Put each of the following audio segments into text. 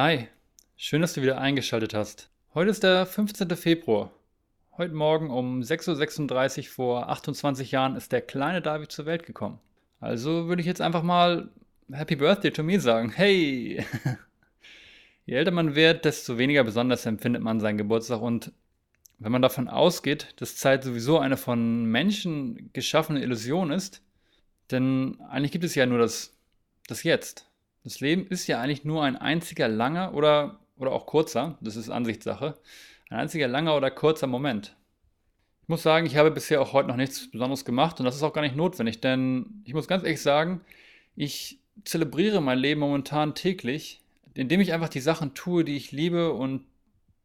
Hi, schön, dass du wieder eingeschaltet hast. Heute ist der 15. Februar. Heute Morgen um 6.36 Uhr vor 28 Jahren ist der kleine David zur Welt gekommen. Also würde ich jetzt einfach mal Happy Birthday to me sagen. Hey! Je älter man wird, desto weniger besonders empfindet man seinen Geburtstag und wenn man davon ausgeht, dass Zeit sowieso eine von Menschen geschaffene Illusion ist, denn eigentlich gibt es ja nur das, das Jetzt. Das Leben ist ja eigentlich nur ein einziger langer oder, oder auch kurzer, das ist Ansichtssache, ein einziger langer oder kurzer Moment. Ich muss sagen, ich habe bisher auch heute noch nichts Besonderes gemacht und das ist auch gar nicht notwendig, denn ich muss ganz ehrlich sagen, ich zelebriere mein Leben momentan täglich, indem ich einfach die Sachen tue, die ich liebe und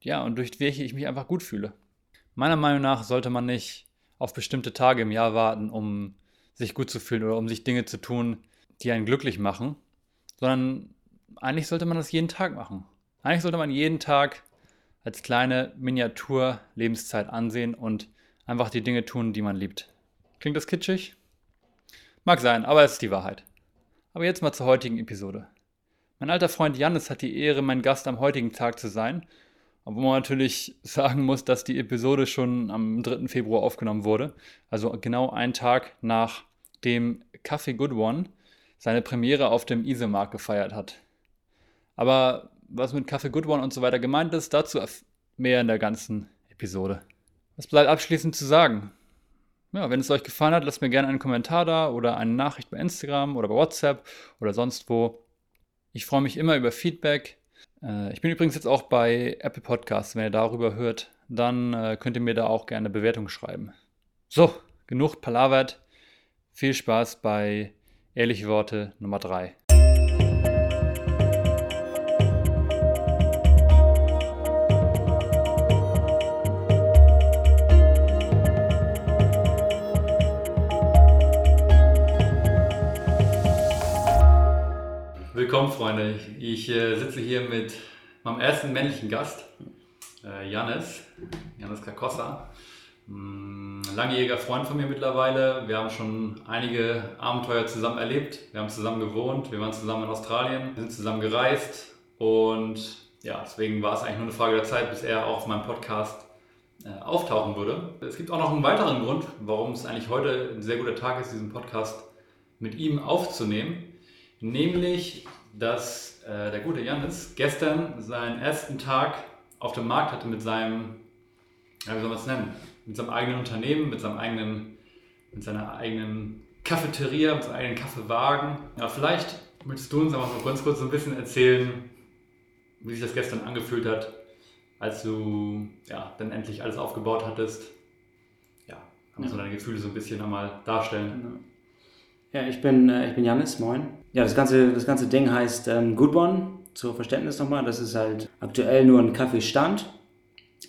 ja, und durch welche ich mich einfach gut fühle. Meiner Meinung nach sollte man nicht auf bestimmte Tage im Jahr warten, um sich gut zu fühlen oder um sich Dinge zu tun, die einen glücklich machen, sondern eigentlich sollte man das jeden Tag machen. Eigentlich sollte man jeden Tag als kleine Miniatur-Lebenszeit ansehen und einfach die Dinge tun, die man liebt. Klingt das kitschig? Mag sein, aber es ist die Wahrheit. Aber jetzt mal zur heutigen Episode. Mein alter Freund Jannis hat die Ehre, mein Gast am heutigen Tag zu sein. Obwohl man natürlich sagen muss, dass die Episode schon am 3. Februar aufgenommen wurde. Also genau einen Tag nach dem Café Good One seine Premiere auf dem Isemark gefeiert hat. Aber was mit Café Good One und so weiter gemeint ist, dazu mehr in der ganzen Episode. Was bleibt abschließend zu sagen? Ja, wenn es euch gefallen hat, lasst mir gerne einen Kommentar da oder eine Nachricht bei Instagram oder bei WhatsApp oder sonst wo. Ich freue mich immer über Feedback. Äh, ich bin übrigens jetzt auch bei Apple Podcasts. Wenn ihr darüber hört, dann äh, könnt ihr mir da auch gerne Bewertung schreiben. So, genug palavert. Viel Spaß bei Ehrliche Worte Nummer 3. Willkommen, Freunde. Ich äh, sitze hier mit meinem ersten männlichen Gast, äh, Janis, Janis Kakossa. Mm, langjähriger Freund von mir mittlerweile. Wir haben schon einige Abenteuer zusammen erlebt. Wir haben zusammen gewohnt. Wir waren zusammen in Australien. Wir sind zusammen gereist. Und ja, deswegen war es eigentlich nur eine Frage der Zeit, bis er auch auf meinem Podcast äh, auftauchen würde. Es gibt auch noch einen weiteren Grund, warum es eigentlich heute ein sehr guter Tag ist, diesen Podcast mit ihm aufzunehmen. Nämlich, dass äh, der gute Janis gestern seinen ersten Tag auf dem Markt hatte mit seinem, ja, wie soll man es nennen? Mit seinem eigenen Unternehmen, mit seinem eigenen, mit seiner eigenen Cafeteria, mit seinem eigenen Kaffeewagen. Ja, vielleicht möchtest du uns aber mal ganz kurz so ein bisschen erzählen, wie sich das gestern angefühlt hat, als du ja, dann endlich alles aufgebaut hattest. Ja, kannst du ja. deine Gefühle so ein bisschen einmal darstellen? Ja, ich bin, äh, ich bin Janis, moin. Ja, das ganze, das ganze Ding heißt ähm, Good One, zur Verständnis nochmal. Das ist halt aktuell nur ein Kaffeestand,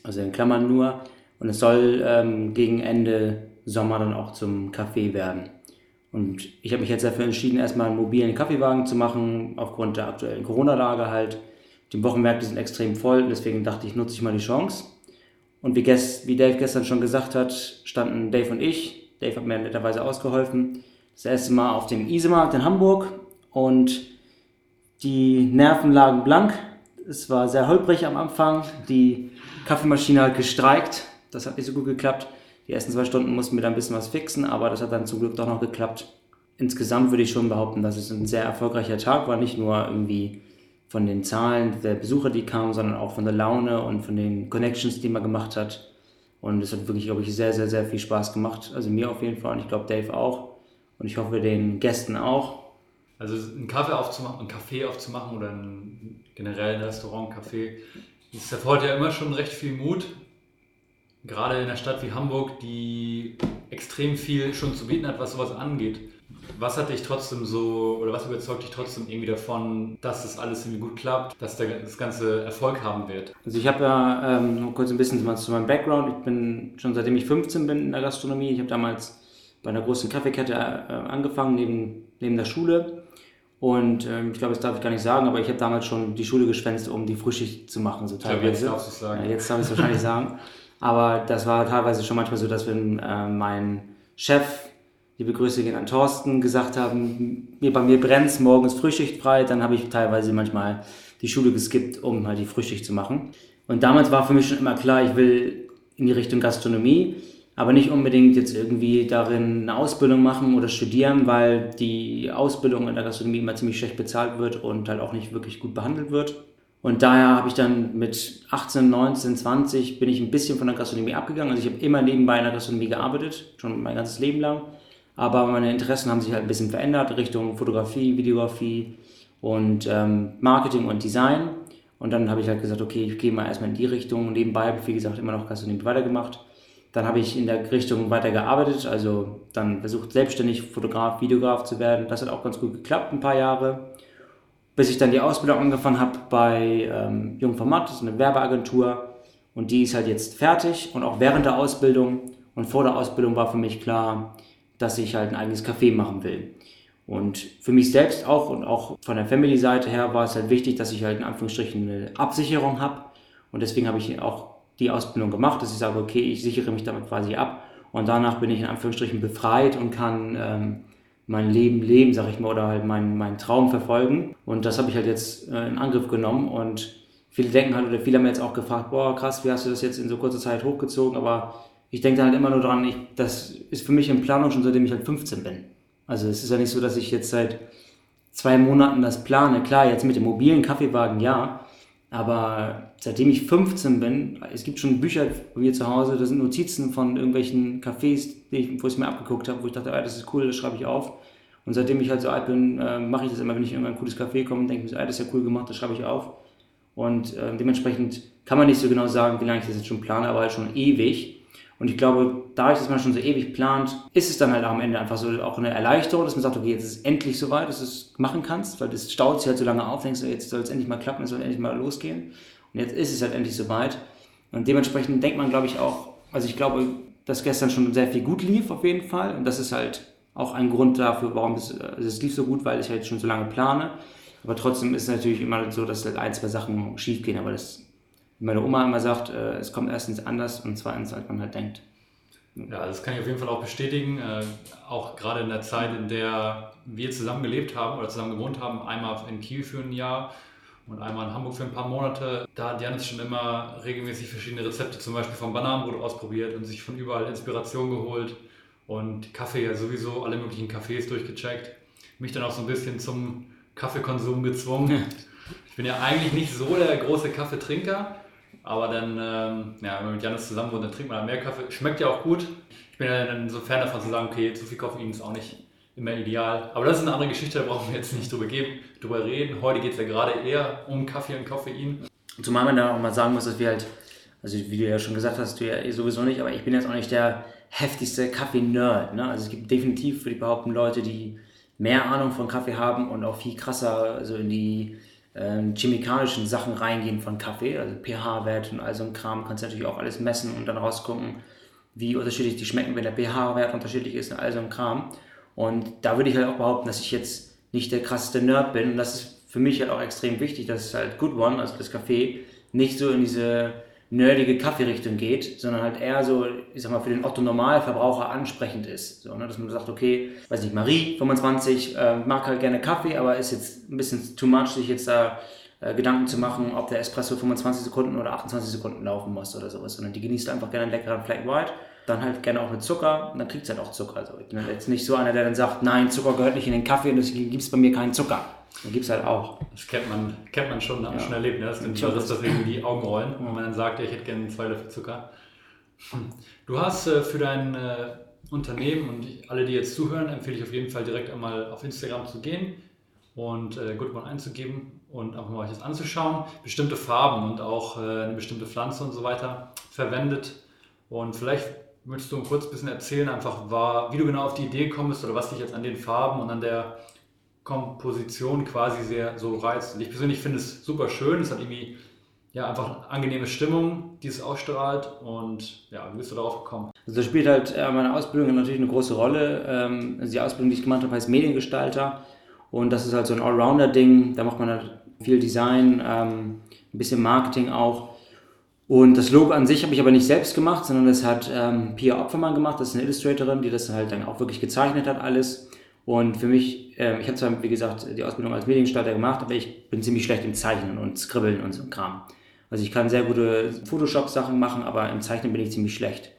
also in Klammern nur. Und es soll ähm, gegen Ende Sommer dann auch zum Café werden. Und ich habe mich jetzt dafür entschieden, erstmal einen mobilen Kaffeewagen zu machen, aufgrund der aktuellen Corona-Lage halt. Die Wochenmärkte sind extrem voll, deswegen dachte ich, nutze ich mal die Chance. Und wie, gest, wie Dave gestern schon gesagt hat, standen Dave und ich, Dave hat mir netterweise ausgeholfen, das erste Mal auf dem Isemarkt in Hamburg und die Nerven lagen blank. Es war sehr holprig am Anfang, die Kaffeemaschine hat gestreikt das hat nicht so gut geklappt. Die ersten zwei Stunden mussten wir da ein bisschen was fixen, aber das hat dann zum Glück doch noch geklappt. Insgesamt würde ich schon behaupten, dass es ein sehr erfolgreicher Tag war. Nicht nur irgendwie von den Zahlen der Besucher, die kamen, sondern auch von der Laune und von den Connections, die man gemacht hat. Und es hat wirklich, glaube ich, sehr, sehr, sehr viel Spaß gemacht. Also mir auf jeden Fall und ich glaube Dave auch. Und ich hoffe den Gästen auch. Also einen Kaffee aufzumachen, einen Kaffee aufzumachen oder ein generell ein Restaurant, Café, das erfordert ja immer schon recht viel Mut gerade in einer Stadt wie Hamburg, die extrem viel schon zu bieten hat, was sowas angeht. Was hat dich trotzdem so, oder was überzeugt dich trotzdem irgendwie davon, dass das alles irgendwie gut klappt, dass das Ganze Erfolg haben wird? Also ich habe ja ähm, noch kurz ein bisschen zu meinem Background. Ich bin schon seitdem ich 15 bin in der Gastronomie. Ich habe damals bei einer großen Kaffeekette äh, angefangen, neben, neben der Schule. Und ähm, ich glaube, das darf ich gar nicht sagen, aber ich habe damals schon die Schule geschwänzt, um die Frühschicht zu machen. So teilweise. Ich glaube, jetzt darfst du es sagen. Ja, jetzt darf ich es wahrscheinlich sagen. Aber das war teilweise schon manchmal so, dass wenn äh, mein Chef, liebe Grüße gehen an Thorsten, gesagt haben, mir, bei mir brennt morgens Frühschicht frei, dann habe ich teilweise manchmal die Schule geskippt, um halt die Frühschicht zu machen. Und damals war für mich schon immer klar, ich will in die Richtung Gastronomie, aber nicht unbedingt jetzt irgendwie darin eine Ausbildung machen oder studieren, weil die Ausbildung in der Gastronomie immer ziemlich schlecht bezahlt wird und halt auch nicht wirklich gut behandelt wird. Und daher habe ich dann mit 18, 19, 20 bin ich ein bisschen von der Gastronomie abgegangen. Also ich habe immer nebenbei in der Gastronomie gearbeitet, schon mein ganzes Leben lang. Aber meine Interessen haben sich halt ein bisschen verändert Richtung Fotografie, Videografie und ähm, Marketing und Design. Und dann habe ich halt gesagt, okay, ich gehe mal erstmal in die Richtung. Nebenbei habe ich, wie gesagt, immer noch Gastronomie weitergemacht. Dann habe ich in der Richtung weitergearbeitet, also dann versucht selbstständig Fotograf, Videograf zu werden. Das hat auch ganz gut geklappt, ein paar Jahre. Bis ich dann die Ausbildung angefangen habe bei ähm, Jungformat, das ist eine Werbeagentur. Und die ist halt jetzt fertig und auch während der Ausbildung und vor der Ausbildung war für mich klar, dass ich halt ein eigenes Café machen will. Und für mich selbst auch und auch von der Family-Seite her war es halt wichtig, dass ich halt in Anführungsstrichen eine Absicherung habe. Und deswegen habe ich auch die Ausbildung gemacht, dass ich sage, okay, ich sichere mich damit quasi ab. Und danach bin ich in Anführungsstrichen befreit und kann ähm, mein Leben leben, sag ich mal, oder halt meinen mein Traum verfolgen. Und das habe ich halt jetzt äh, in Angriff genommen. Und viele denken halt, oder viele haben jetzt auch gefragt, boah, krass, wie hast du das jetzt in so kurzer Zeit hochgezogen? Aber ich denke halt immer nur dran, ich, das ist für mich in Planung schon seitdem ich halt 15 bin. Also es ist ja nicht so, dass ich jetzt seit zwei Monaten das plane. Klar, jetzt mit dem mobilen Kaffeewagen ja, aber seitdem ich 15 bin, es gibt schon Bücher bei mir zu Hause, da sind Notizen von irgendwelchen Cafés, wo ich es mir abgeguckt habe, wo ich dachte, ah, das ist cool, das schreibe ich auf. Und seitdem ich halt so alt bin, äh, mache ich das immer, wenn ich in irgendein cooles Café komme, denke ich mir, ah, das ist ja cool gemacht, das schreibe ich auf. Und äh, dementsprechend kann man nicht so genau sagen, wie lange ich das jetzt schon plane, aber halt schon ewig. Und ich glaube, dadurch, dass man schon so ewig plant, ist es dann halt am Ende einfach so auch eine Erleichterung, dass man sagt, okay, jetzt ist es endlich soweit, dass du es machen kannst, weil das staut sich halt so lange auf, denkst du, jetzt soll es endlich mal klappen, es soll endlich mal losgehen. Und jetzt ist es halt endlich soweit. Und dementsprechend denkt man, glaube ich, auch, also ich glaube, dass gestern schon sehr viel gut lief auf jeden Fall. Und das ist halt auch ein Grund dafür, warum es, also es lief so gut, weil ich halt schon so lange plane. Aber trotzdem ist es natürlich immer so, dass halt ein, zwei Sachen schief gehen, aber das meine Oma immer sagt, äh, es kommt erstens anders und zweitens, als man halt denkt. Ja, das kann ich auf jeden Fall auch bestätigen. Äh, auch gerade in der Zeit, in der wir zusammen gelebt haben oder zusammen gewohnt haben, einmal in Kiel für ein Jahr und einmal in Hamburg für ein paar Monate, da hat Janis schon immer regelmäßig verschiedene Rezepte, zum Beispiel vom Bananenbrot ausprobiert und sich von überall Inspiration geholt und Kaffee ja sowieso alle möglichen Cafés durchgecheckt. Mich dann auch so ein bisschen zum Kaffeekonsum gezwungen. Ich bin ja eigentlich nicht so der große Kaffeetrinker, aber dann, ähm, ja, wenn man mit Janis zusammen wohnt, dann trinkt man mehr Kaffee. Schmeckt ja auch gut. Ich bin ja dann so Fan davon zu sagen, okay, zu viel Koffein ist auch nicht immer ideal. Aber das ist eine andere Geschichte, da brauchen wir jetzt nicht drüber, geben, drüber reden. Heute geht es ja gerade eher um Kaffee und Koffein. Zumal man da auch mal sagen muss, dass wir halt, also wie du ja schon gesagt hast, du ja eh sowieso nicht, aber ich bin jetzt auch nicht der heftigste Kaffee-Nerd. Ne? Also es gibt definitiv, würde ich behaupten, Leute, die mehr Ahnung von Kaffee haben und auch viel krasser also in die ähm, chemikalischen Sachen reingehen von Kaffee, also pH-Wert und all so ein Kram, kannst du natürlich auch alles messen und dann rausgucken, wie unterschiedlich die schmecken, wenn der pH-Wert unterschiedlich ist und all so ein Kram. Und da würde ich halt auch behaupten, dass ich jetzt nicht der krasseste Nerd bin und das ist für mich halt auch extrem wichtig, dass halt Good One, also das Kaffee, nicht so in diese nerdige Kaffeerichtung geht, sondern halt eher so, ich sag mal, für den Otto-Normalverbraucher ansprechend ist. So, ne? Dass man sagt, okay, weiß nicht, Marie, 25, äh, mag halt gerne Kaffee, aber ist jetzt ein bisschen too much, sich jetzt da äh, Gedanken zu machen, ob der Espresso 25 Sekunden oder 28 Sekunden laufen muss oder sowas, sondern die genießt einfach gerne einen leckeren Flat White. Dann halt gerne auch mit Zucker, und dann kriegt es halt auch Zucker. Also ich bin jetzt nicht so einer, der dann sagt, nein, Zucker gehört nicht in den Kaffee und deswegen gibt es bei mir keinen Zucker. Gibt es halt auch. Das kennt man, kennt man schon, hat man schon erlebt. Ne? Das ist dann dass das irgendwie die Augen rollen, wenn man dann sagt, ich hätte gerne zwei Löffel Zucker. Du hast äh, für dein äh, Unternehmen und alle, die jetzt zuhören, empfehle ich auf jeden Fall direkt einmal auf Instagram zu gehen und äh, Goodone einzugeben und einfach mal euch das anzuschauen. Bestimmte Farben und auch äh, eine bestimmte Pflanze und so weiter verwendet. Und vielleicht möchtest du kurz ein bisschen erzählen, einfach war, wie du genau auf die Idee gekommen bist oder was dich jetzt an den Farben und an der Komposition quasi sehr so reizt. Und ich persönlich finde es super schön. Es hat irgendwie ja, einfach eine angenehme Stimmung, die es ausstrahlt. Und ja, wie bist du darauf gekommen? Also da spielt halt äh, meine Ausbildung natürlich eine große Rolle. Ähm, also die Ausbildung, die ich gemacht habe, heißt Mediengestalter. Und das ist halt so ein Allrounder-Ding. Da macht man halt viel Design, ähm, ein bisschen Marketing auch. Und das Logo an sich habe ich aber nicht selbst gemacht, sondern das hat ähm, Pia Opfermann gemacht. Das ist eine Illustratorin, die das halt dann auch wirklich gezeichnet hat alles. Und für mich, äh, ich habe zwar, wie gesagt, die Ausbildung als Mediengestalter gemacht, aber ich bin ziemlich schlecht im Zeichnen und Skribbeln und so ein Kram. Also ich kann sehr gute Photoshop-Sachen machen, aber im Zeichnen bin ich ziemlich schlecht.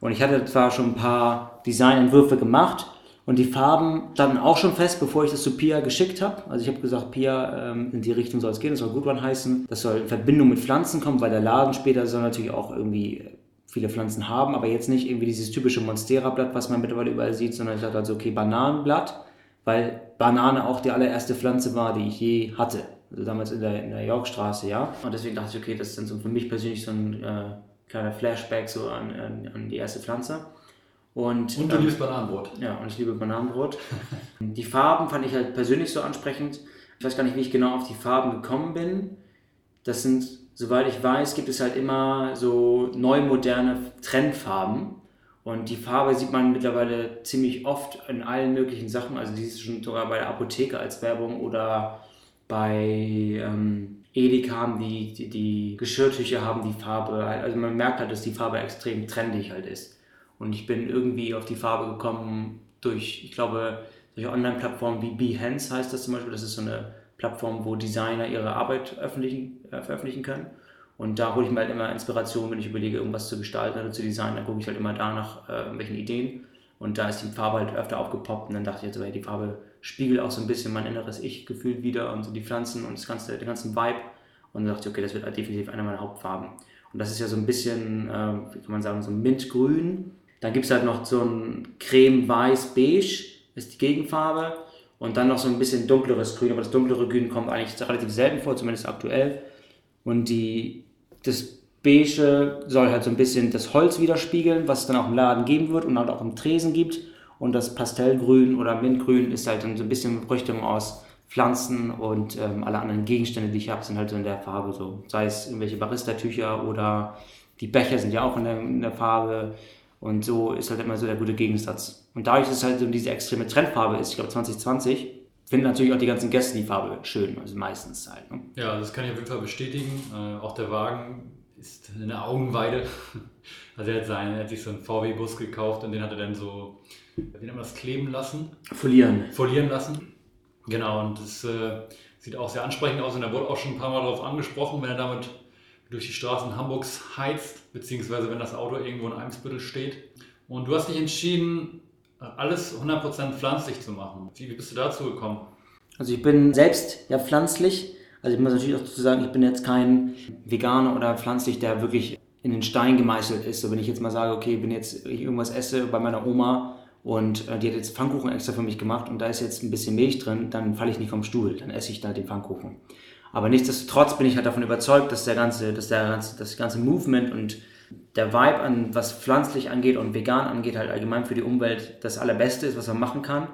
Und ich hatte zwar schon ein paar Designentwürfe gemacht und die Farben standen auch schon fest, bevor ich das zu Pia geschickt habe. Also ich habe gesagt, Pia, ähm, in die Richtung soll es gehen, das soll Good One heißen. Das soll in Verbindung mit Pflanzen kommen, weil der Laden später soll natürlich auch irgendwie viele Pflanzen haben, aber jetzt nicht irgendwie dieses typische Monstera-Blatt, was man mittlerweile überall sieht, sondern ich dachte also, okay, Bananenblatt, weil Banane auch die allererste Pflanze war, die ich je hatte. Also damals in der, in der Yorkstraße, ja. Und deswegen dachte ich, okay, das ist dann so für mich persönlich so ein äh, kleiner Flashback so an, an, an, die erste Pflanze. Und, und du ähm, liebst Bananenbrot. Ja, und ich liebe Bananenbrot. die Farben fand ich halt persönlich so ansprechend. Ich weiß gar nicht, wie ich genau auf die Farben gekommen bin. Das sind soweit ich weiß, gibt es halt immer so neu moderne Trendfarben. Und die Farbe sieht man mittlerweile ziemlich oft in allen möglichen Sachen. Also die ist schon sogar bei der Apotheke als Werbung oder bei ähm, Edeka haben die, die, die Geschirrtücher haben die Farbe. Also man merkt halt, dass die Farbe extrem trendig halt ist. Und ich bin irgendwie auf die Farbe gekommen durch, ich glaube, durch Online-Plattformen wie Behance heißt das zum Beispiel. Das ist so eine Plattform, wo Designer ihre Arbeit veröffentlichen, äh, veröffentlichen können. Und da hole ich mir halt immer Inspiration, wenn ich überlege, irgendwas zu gestalten oder zu designen, dann gucke ich halt immer da nach äh, irgendwelchen Ideen. Und da ist die Farbe halt öfter aufgepoppt und dann dachte ich jetzt, hey, die Farbe spiegelt auch so ein bisschen mein inneres Ich gefühlt wieder und so die Pflanzen und das ganze, den ganzen Vibe. Und dann dachte ich, okay, das wird halt definitiv eine meiner Hauptfarben. Und das ist ja so ein bisschen, äh, wie kann man sagen, so Mintgrün. Dann gibt es halt noch so ein Creme-Weiß-Beige, ist die Gegenfarbe. Und dann noch so ein bisschen dunkleres Grün, aber das dunklere Grün kommt eigentlich relativ selten vor, zumindest aktuell. Und die, das Beige soll halt so ein bisschen das Holz widerspiegeln, was es dann auch im Laden geben wird und halt auch im Tresen gibt. Und das Pastellgrün oder Mintgrün ist halt dann so ein bisschen Früchtung aus Pflanzen und ähm, alle anderen Gegenstände, die ich habe, sind halt so in der Farbe so. Sei es irgendwelche Barista-Tücher oder die Becher sind ja auch in der, in der Farbe. Und so ist halt immer so der gute Gegensatz. Und dadurch, dass es halt so diese extreme Trendfarbe ist, ich glaube 2020, finden natürlich auch die ganzen Gäste die Farbe schön, also meistens halt. Ne? Ja, das kann ich auf jeden Fall bestätigen. Äh, auch der Wagen ist eine Augenweide. Also er hat, seinen, er hat sich so einen VW-Bus gekauft und den hat er dann so, wie nennt man das, kleben lassen? Folieren. Folieren lassen. Genau, und das äh, sieht auch sehr ansprechend aus und er wurde auch schon ein paar Mal darauf angesprochen, wenn er damit durch die Straßen Hamburgs heizt, beziehungsweise wenn das Auto irgendwo in Eimsbüttel steht. Und du hast dich entschieden, alles 100% pflanzlich zu machen. Wie bist du dazu gekommen? Also ich bin selbst ja pflanzlich. Also ich muss natürlich auch dazu sagen, ich bin jetzt kein Veganer oder pflanzlich, der wirklich in den Stein gemeißelt ist. So wenn ich jetzt mal sage, okay, wenn jetzt ich irgendwas esse bei meiner Oma und äh, die hat jetzt Pfannkuchen extra für mich gemacht und da ist jetzt ein bisschen Milch drin, dann falle ich nicht vom Stuhl, dann esse ich da den Pfannkuchen. Aber nichtsdestotrotz bin ich halt davon überzeugt, dass der ganze, dass der ganze, das ganze Movement und der Vibe an, was pflanzlich angeht und vegan angeht, halt allgemein für die Umwelt das Allerbeste ist, was man machen kann.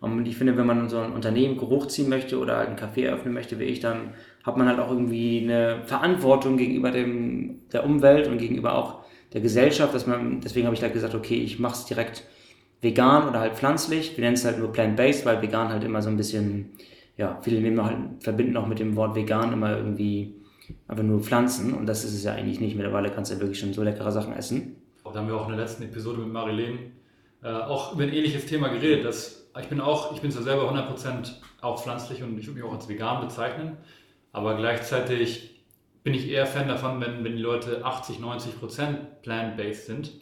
Und ich finde, wenn man so ein Unternehmen hochziehen möchte oder einen Café eröffnen möchte, wie ich, dann hat man halt auch irgendwie eine Verantwortung gegenüber dem, der Umwelt und gegenüber auch der Gesellschaft, dass man, deswegen habe ich halt gesagt, okay, ich mache es direkt vegan oder halt pflanzlich. Wir nennen es halt nur plant-based, weil vegan halt immer so ein bisschen ja, viele nehmen halt, verbinden auch mit dem Wort vegan immer irgendwie einfach nur Pflanzen und das ist es ja eigentlich nicht. Mittlerweile kannst du ja wirklich schon so leckere Sachen essen. Da haben wir auch in der letzten Episode mit Marilene äh, auch über ein ähnliches Thema geredet. Dass ich bin auch, ich bin zwar selber 100% auch pflanzlich und ich würde mich auch als vegan bezeichnen, aber gleichzeitig bin ich eher Fan davon, wenn, wenn die Leute 80, 90% plant-based sind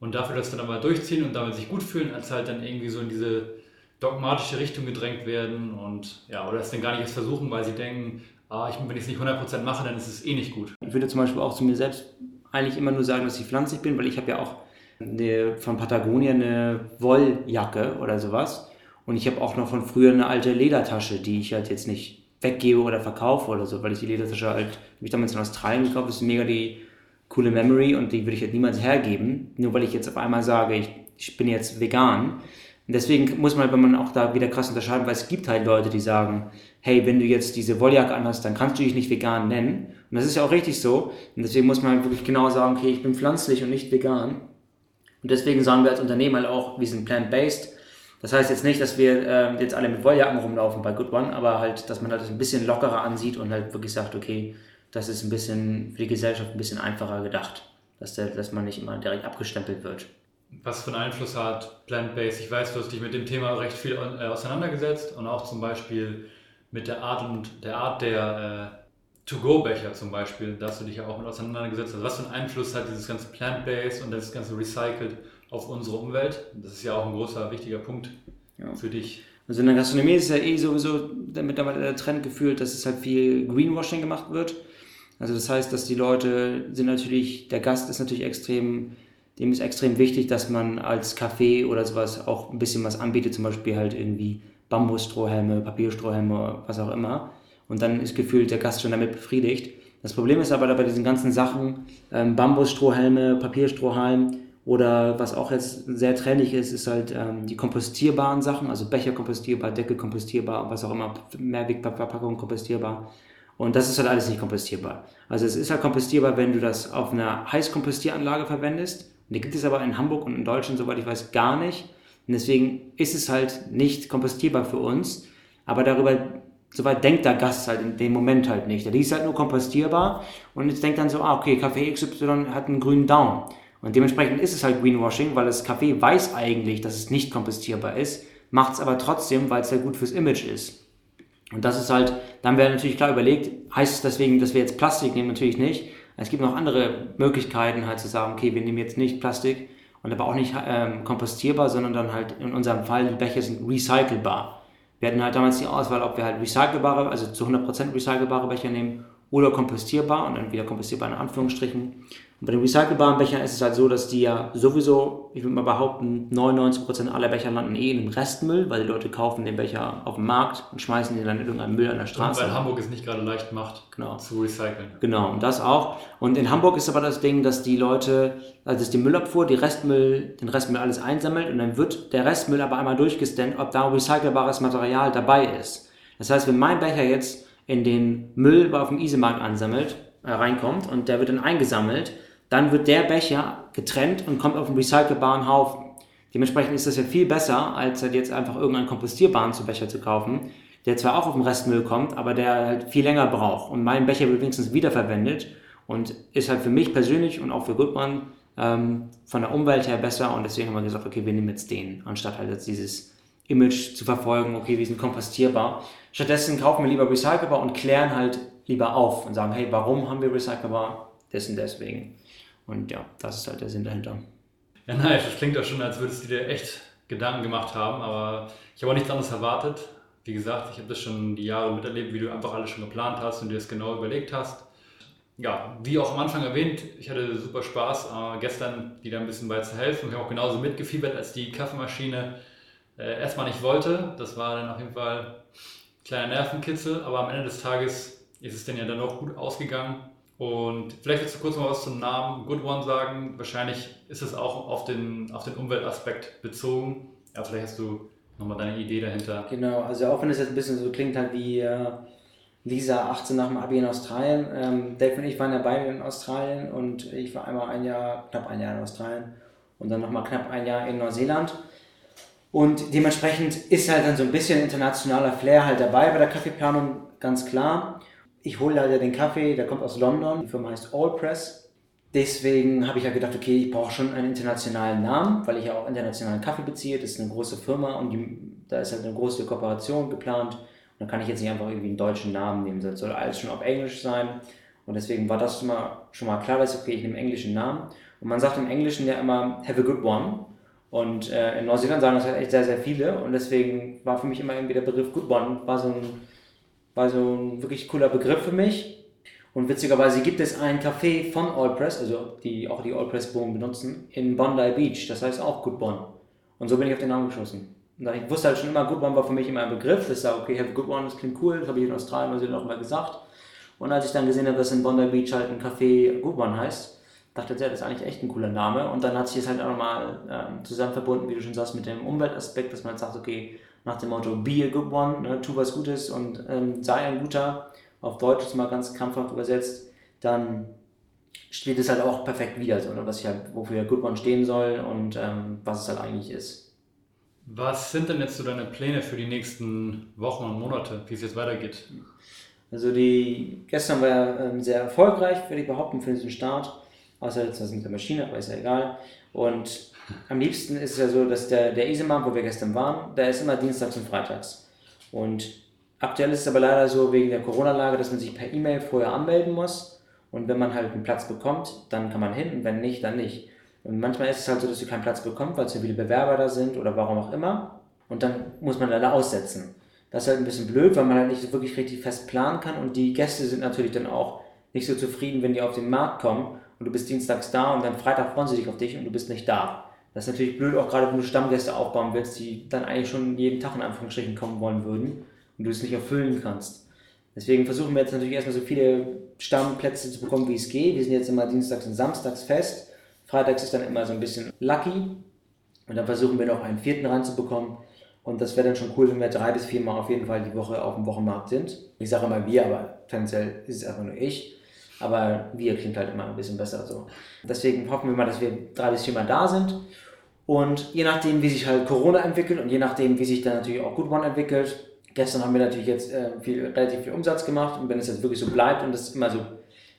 und dafür das dann aber durchziehen und damit sich gut fühlen, als halt dann irgendwie so in diese dogmatische Richtung gedrängt werden und ja, oder es dann gar nicht erst versuchen, weil sie denken, ah, ich, wenn ich es nicht 100% mache, dann ist es eh nicht gut. Ich würde zum Beispiel auch zu mir selbst eigentlich immer nur sagen, dass ich pflanzlich bin, weil ich habe ja auch eine, von Patagonia eine Wolljacke oder sowas und ich habe auch noch von früher eine alte Ledertasche, die ich halt jetzt nicht weggebe oder verkaufe oder so, weil ich die Ledertasche halt, habe ich damals in Australien gekauft, das ist mega die coole Memory und die würde ich halt niemals hergeben, nur weil ich jetzt auf einmal sage, ich, ich bin jetzt vegan und deswegen muss man, wenn man auch da wieder krass unterscheiden, weil es gibt halt Leute, die sagen, hey, wenn du jetzt diese Wolljacke anhast, dann kannst du dich nicht vegan nennen. Und das ist ja auch richtig so. Und deswegen muss man wirklich genau sagen, okay, ich bin pflanzlich und nicht vegan. Und deswegen sagen wir als Unternehmen halt auch, wir sind plant-based. Das heißt jetzt nicht, dass wir äh, jetzt alle mit Wolljacken rumlaufen bei Good One, aber halt, dass man halt das ein bisschen lockerer ansieht und halt wirklich sagt, okay, das ist ein bisschen für die Gesellschaft ein bisschen einfacher gedacht, dass, der, dass man nicht immer direkt abgestempelt wird. Was für einen Einfluss hat Plant-Based? Ich weiß, du hast dich mit dem Thema recht viel äh, auseinandergesetzt und auch zum Beispiel mit der Art und der Art der äh, To-Go-Becher zum Beispiel, da hast du dich ja auch mit auseinandergesetzt. Also was für einen Einfluss hat dieses ganze Plant-Based und das ganze Recycled auf unsere Umwelt? Das ist ja auch ein großer, wichtiger Punkt ja. für dich. Also in der Gastronomie ist ja eh sowieso mittlerweile der Trend gefühlt, dass es halt viel Greenwashing gemacht wird. Also das heißt, dass die Leute sind natürlich, der Gast ist natürlich extrem, dem ist extrem wichtig, dass man als Café oder sowas auch ein bisschen was anbietet, zum Beispiel halt irgendwie Bambusstrohhelme, Papierstrohhelme, was auch immer und dann ist gefühlt der Gast schon damit befriedigt. Das Problem ist aber bei diesen ganzen Sachen, ähm, Bambusstrohhelme, Papierstrohhalm oder was auch jetzt sehr trendig ist, ist halt ähm, die kompostierbaren Sachen, also Becher kompostierbar, Deckel kompostierbar, was auch immer, Mehrwegverpackung kompostierbar. Und das ist halt alles nicht kompostierbar. Also es ist halt kompostierbar, wenn du das auf einer Heißkompostieranlage verwendest. Die gibt es aber in Hamburg und in Deutschland, soweit ich weiß, gar nicht. Und deswegen ist es halt nicht kompostierbar für uns. Aber darüber Soweit denkt der Gast halt in dem Moment halt nicht. Der liest halt nur kompostierbar und jetzt denkt dann so, ah, okay, Kaffee XY hat einen grünen Daumen. Und dementsprechend ist es halt Greenwashing, weil das Kaffee weiß eigentlich, dass es nicht kompostierbar ist, macht es aber trotzdem, weil es ja gut fürs Image ist. Und das ist halt, dann wäre natürlich klar überlegt, heißt es deswegen, dass wir jetzt Plastik nehmen? Natürlich nicht. Es gibt noch andere Möglichkeiten halt zu sagen, okay, wir nehmen jetzt nicht Plastik und aber auch nicht ähm, kompostierbar, sondern dann halt in unserem Fall, die Becher sind recycelbar. Wir hatten halt damals die Auswahl, ob wir halt recycelbare, also zu 100% recycelbare Becher nehmen oder kompostierbar und dann wieder kompostierbar in Anführungsstrichen. Und bei den recycelbaren Bechern ist es halt so, dass die ja sowieso, ich würde mal behaupten, 99% aller Becher landen eh in den Restmüll, weil die Leute kaufen den Becher auf dem Markt und schmeißen den dann in irgendeinen Müll an der Straße. Und weil Hamburg es nicht gerade leicht macht, genau. zu recyceln. Genau, und das auch. Und in Hamburg ist aber das Ding, dass die Leute, also dass die Müllabfuhr die Restmüll, den Restmüll alles einsammelt und dann wird der Restmüll aber einmal durchgescannt, ob da recycelbares Material dabei ist. Das heißt, wenn mein Becher jetzt in den Müll auf dem Isemarkt ansammelt, äh, reinkommt und der wird dann eingesammelt, dann wird der Becher getrennt und kommt auf einen recycelbaren Haufen. Dementsprechend ist das ja viel besser, als halt jetzt einfach irgendeinen kompostierbaren Becher zu kaufen, der zwar auch auf den Restmüll kommt, aber der halt viel länger braucht. Und mein Becher wird wenigstens wiederverwendet und ist halt für mich persönlich und auch für Goodman ähm, von der Umwelt her besser. Und deswegen haben wir gesagt, okay, wir nehmen jetzt den, anstatt halt jetzt dieses Image zu verfolgen, okay, wir sind kompostierbar. Stattdessen kaufen wir lieber recycelbar und klären halt lieber auf und sagen, hey, warum haben wir recycelbar? Dessen deswegen. Und ja, das ist halt der Sinn dahinter. Ja, nice. Das klingt doch schon, als würdest du dir echt Gedanken gemacht haben, aber ich habe auch nichts anderes erwartet. Wie gesagt, ich habe das schon die Jahre miterlebt, wie du einfach alles schon geplant hast und dir das genau überlegt hast. Ja, wie auch am Anfang erwähnt, ich hatte super Spaß, äh, gestern wieder ein bisschen bei zu helfen. Ich habe auch genauso mitgefiebert, als die Kaffeemaschine äh, erstmal nicht wollte. Das war dann auf jeden Fall ein kleiner Nervenkitzel, aber am Ende des Tages ist es dann ja dann auch gut ausgegangen. Und vielleicht willst du kurz mal was zum Namen Good One sagen. Wahrscheinlich ist es auch auf den, auf den Umweltaspekt bezogen. Ja, vielleicht hast du nochmal deine Idee dahinter. Genau, also auch wenn es jetzt ein bisschen so klingt halt wie äh, Lisa 18 nach dem Abi in Australien. Ähm, Dave und ich waren ja beide in Australien und ich war einmal ein Jahr, knapp ein Jahr in Australien und dann nochmal knapp ein Jahr in Neuseeland. Und dementsprechend ist halt dann so ein bisschen internationaler Flair halt dabei bei der Kaffeeplanung, ganz klar ich hole leider den Kaffee, der kommt aus London, die Firma heißt Allpress. Deswegen habe ich ja gedacht, okay, ich brauche schon einen internationalen Namen, weil ich ja auch internationalen Kaffee beziehe. Das ist eine große Firma und die, da ist halt eine große Kooperation geplant. Und dann kann ich jetzt nicht einfach irgendwie einen deutschen Namen nehmen, das soll alles schon auf Englisch sein. Und deswegen war das schon mal, schon mal klar, dass okay, ich nehme englischen Namen. Und man sagt im Englischen ja immer, have a good one. Und äh, in Neuseeland sagen das halt echt sehr, sehr viele. Und deswegen war für mich immer irgendwie der Begriff Good One, war so ein war so ein wirklich cooler Begriff für mich. Und witzigerweise gibt es ein Café von Allpress, also die auch die Allpress-Bohnen benutzen, in Bondi Beach. Das heißt auch Good One. Und so bin ich auf den Namen geschossen. Und ich wusste halt schon immer, Good One war für mich immer ein Begriff. Das sage, okay, have Good One, das klingt cool. Das habe ich in Australien Neuseeland auch immer gesagt. Und als ich dann gesehen habe, dass in Bondi Beach halt ein Café Good One heißt, dachte ich, ja, das ist eigentlich echt ein cooler Name. Und dann hat sich das halt auch nochmal ähm, zusammen verbunden, wie du schon sagst, mit dem Umweltaspekt, dass man halt sagt, okay, nach dem Motto Be a good one, ne, tu was Gutes und ähm, sei ein guter, auf Deutsch ist mal ganz krampfhaft übersetzt, dann steht es halt auch perfekt wieder, so, ne, was ich halt, wofür Good One stehen soll und ähm, was es halt eigentlich ist. Was sind denn jetzt so deine Pläne für die nächsten Wochen und Monate, wie es jetzt weitergeht? Also die gestern war ja ähm, sehr erfolgreich, würde ich behaupten, für diesen Start. Außer jetzt das mit der Maschine, aber ist ja egal. Und am liebsten ist es ja so, dass der, der Isemarkt, wo wir gestern waren, der ist immer dienstags und freitags. Und aktuell ist es aber leider so wegen der Corona-Lage, dass man sich per E-Mail vorher anmelden muss. Und wenn man halt einen Platz bekommt, dann kann man hin und wenn nicht, dann nicht. Und manchmal ist es halt so, dass du keinen Platz bekommst, weil zu viele Bewerber da sind oder warum auch immer. Und dann muss man leider aussetzen. Das ist halt ein bisschen blöd, weil man halt nicht wirklich richtig fest planen kann. Und die Gäste sind natürlich dann auch nicht so zufrieden, wenn die auf den Markt kommen und du bist dienstags da und dann Freitag freuen sie sich auf dich und du bist nicht da. Das ist natürlich blöd, auch gerade wenn du Stammgäste aufbauen willst, die dann eigentlich schon jeden Tag in Anführungsstrichen kommen wollen würden und du es nicht erfüllen kannst. Deswegen versuchen wir jetzt natürlich erstmal so viele Stammplätze zu bekommen, wie es geht. Wir sind jetzt immer dienstags und samstags fest. Freitags ist dann immer so ein bisschen lucky. Und dann versuchen wir noch einen vierten reinzubekommen. Und das wäre dann schon cool, wenn wir drei bis vier Mal auf jeden Fall die Woche auf dem Wochenmarkt sind. Ich sage immer wir, aber tendenziell ist es einfach nur ich. Aber wir klingt halt immer ein bisschen besser so. Deswegen hoffen wir mal, dass wir drei bis vier Mal da sind. Und je nachdem, wie sich halt Corona entwickelt und je nachdem, wie sich dann natürlich auch Good One entwickelt. Gestern haben wir natürlich jetzt äh, viel, relativ viel Umsatz gemacht und wenn es jetzt wirklich so bleibt und es immer so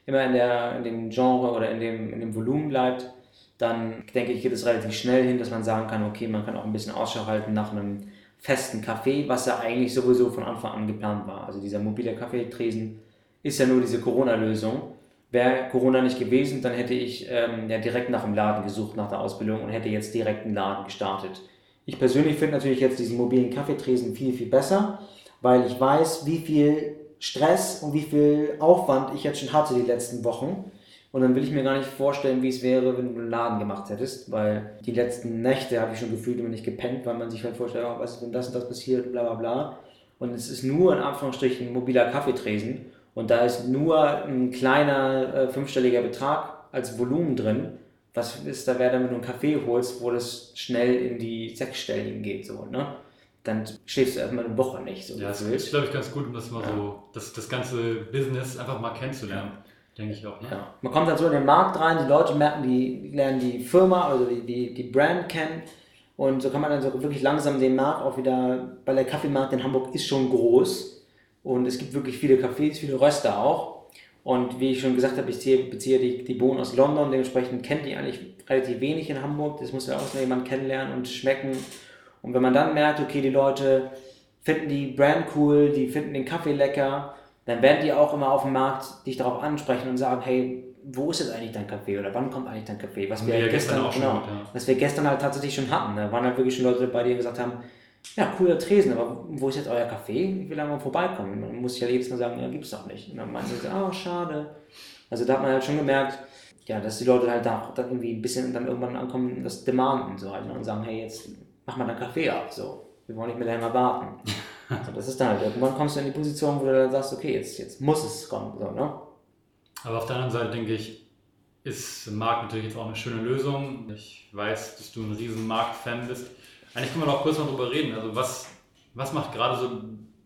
immer in, der, in dem Genre oder in dem, in dem Volumen bleibt, dann denke ich, geht es relativ schnell hin, dass man sagen kann, okay, man kann auch ein bisschen Ausschau halten nach einem festen Café, was ja eigentlich sowieso von Anfang an geplant war. Also dieser mobile Kaffeetresen ist ja nur diese Corona-Lösung. Wäre Corona nicht gewesen, dann hätte ich ähm, ja direkt nach dem Laden gesucht, nach der Ausbildung und hätte jetzt direkt einen Laden gestartet. Ich persönlich finde natürlich jetzt diesen mobilen Kaffeetresen viel, viel besser, weil ich weiß, wie viel Stress und wie viel Aufwand ich jetzt schon hatte die letzten Wochen. Und dann will ich mir gar nicht vorstellen, wie es wäre, wenn du einen Laden gemacht hättest, weil die letzten Nächte habe ich schon gefühlt immer nicht gepennt, weil man sich halt vorstellt, oh, was ist, wenn das und das passiert, bla bla bla. Und es ist nur in Anführungsstrichen mobiler Kaffeetresen und da ist nur ein kleiner äh, fünfstelliger Betrag als Volumen drin. Was ist da, wer wenn du einen Kaffee holst, wo das schnell in die sechsstelligen geht, so, ne? Dann schläfst du erstmal eine Woche nicht. So ja, das ist, glaube ich, ganz gut, um das mal ja. so, das, das ganze Business einfach mal kennenzulernen. Denke ich auch. Ne? Ja. Man kommt dann so in den Markt rein, die Leute merken, die lernen die Firma, also die, die, die Brand kennen. Und so kann man dann so wirklich langsam den Markt auch wieder, weil der Kaffeemarkt in Hamburg ist schon groß und es gibt wirklich viele Cafés, viele Röster auch. Und wie ich schon gesagt habe, ich beziehe die, die Bohnen aus London, dementsprechend kennt die eigentlich relativ wenig in Hamburg. Das muss ja auch jemand kennenlernen und schmecken. Und wenn man dann merkt, okay, die Leute finden die Brand cool, die finden den Kaffee lecker, dann werden die auch immer auf dem Markt dich darauf ansprechen und sagen, hey, wo ist jetzt eigentlich dein Kaffee oder wann kommt eigentlich dein Kaffee? Was wir, wir gestern, gestern genau, schon, ja. was wir gestern halt tatsächlich schon hatten. Da waren halt wirklich schon Leute dabei, die gesagt haben, ja, cooler Tresen, aber wo ist jetzt euer Kaffee? Ich will einmal vorbeikommen. Man muss ja jedes Mal sagen, ja, gibt's doch nicht. Und dann meinen sie, ah, oh, schade. Also da hat man halt schon gemerkt, ja, dass die Leute halt da dann irgendwie ein bisschen dann irgendwann ankommen, das demanden so halt ne, und sagen, hey, jetzt mach mal deinen Kaffee ab, so. Wir wollen nicht mehr länger warten. also das ist dann halt, irgendwann kommst du in die Position, wo du dann sagst, okay, jetzt, jetzt muss es kommen, so, ne? Aber auf der anderen Seite denke ich, ist Markt natürlich jetzt auch eine schöne Lösung. Ich weiß, dass du ein riesen Markt-Fan bist. Eigentlich können wir noch kurz mal drüber reden. Also was, was macht gerade so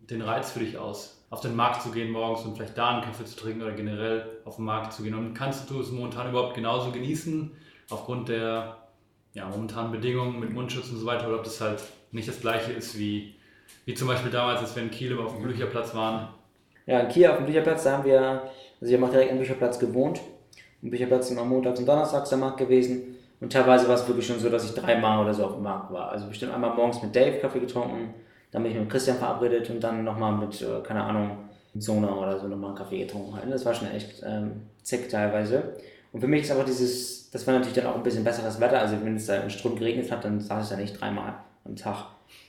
den Reiz für dich aus? Auf den Markt zu gehen morgens und vielleicht da einen Kaffee zu trinken oder generell auf den Markt zu gehen. Und kannst du es momentan überhaupt genauso genießen, aufgrund der ja, momentanen Bedingungen mit Mundschutz und so weiter, oder ob das halt nicht das gleiche ist wie, wie zum Beispiel damals, als wir in Kiel auf dem Bücherplatz waren? Ja, in Kiel auf dem Bücherplatz, da haben wir, also wir haben direkt am Bücherplatz gewohnt. Am Bücherplatz sind am Montags und Donnerstags der Markt gewesen. Und teilweise war es wirklich schon so, dass ich dreimal oder so auf dem Markt war. Also bestimmt einmal morgens mit Dave Kaffee getrunken, dann bin ich mit Christian verabredet und dann nochmal mit, äh, keine Ahnung, Sona oder so nochmal einen Kaffee getrunken. Halt. Das war schon echt ähm, zick teilweise. Und für mich ist aber dieses, das war natürlich dann auch ein bisschen besseres Wetter. Also wenn es da im Strom geregnet hat, dann saß ich da nicht dreimal am Tag.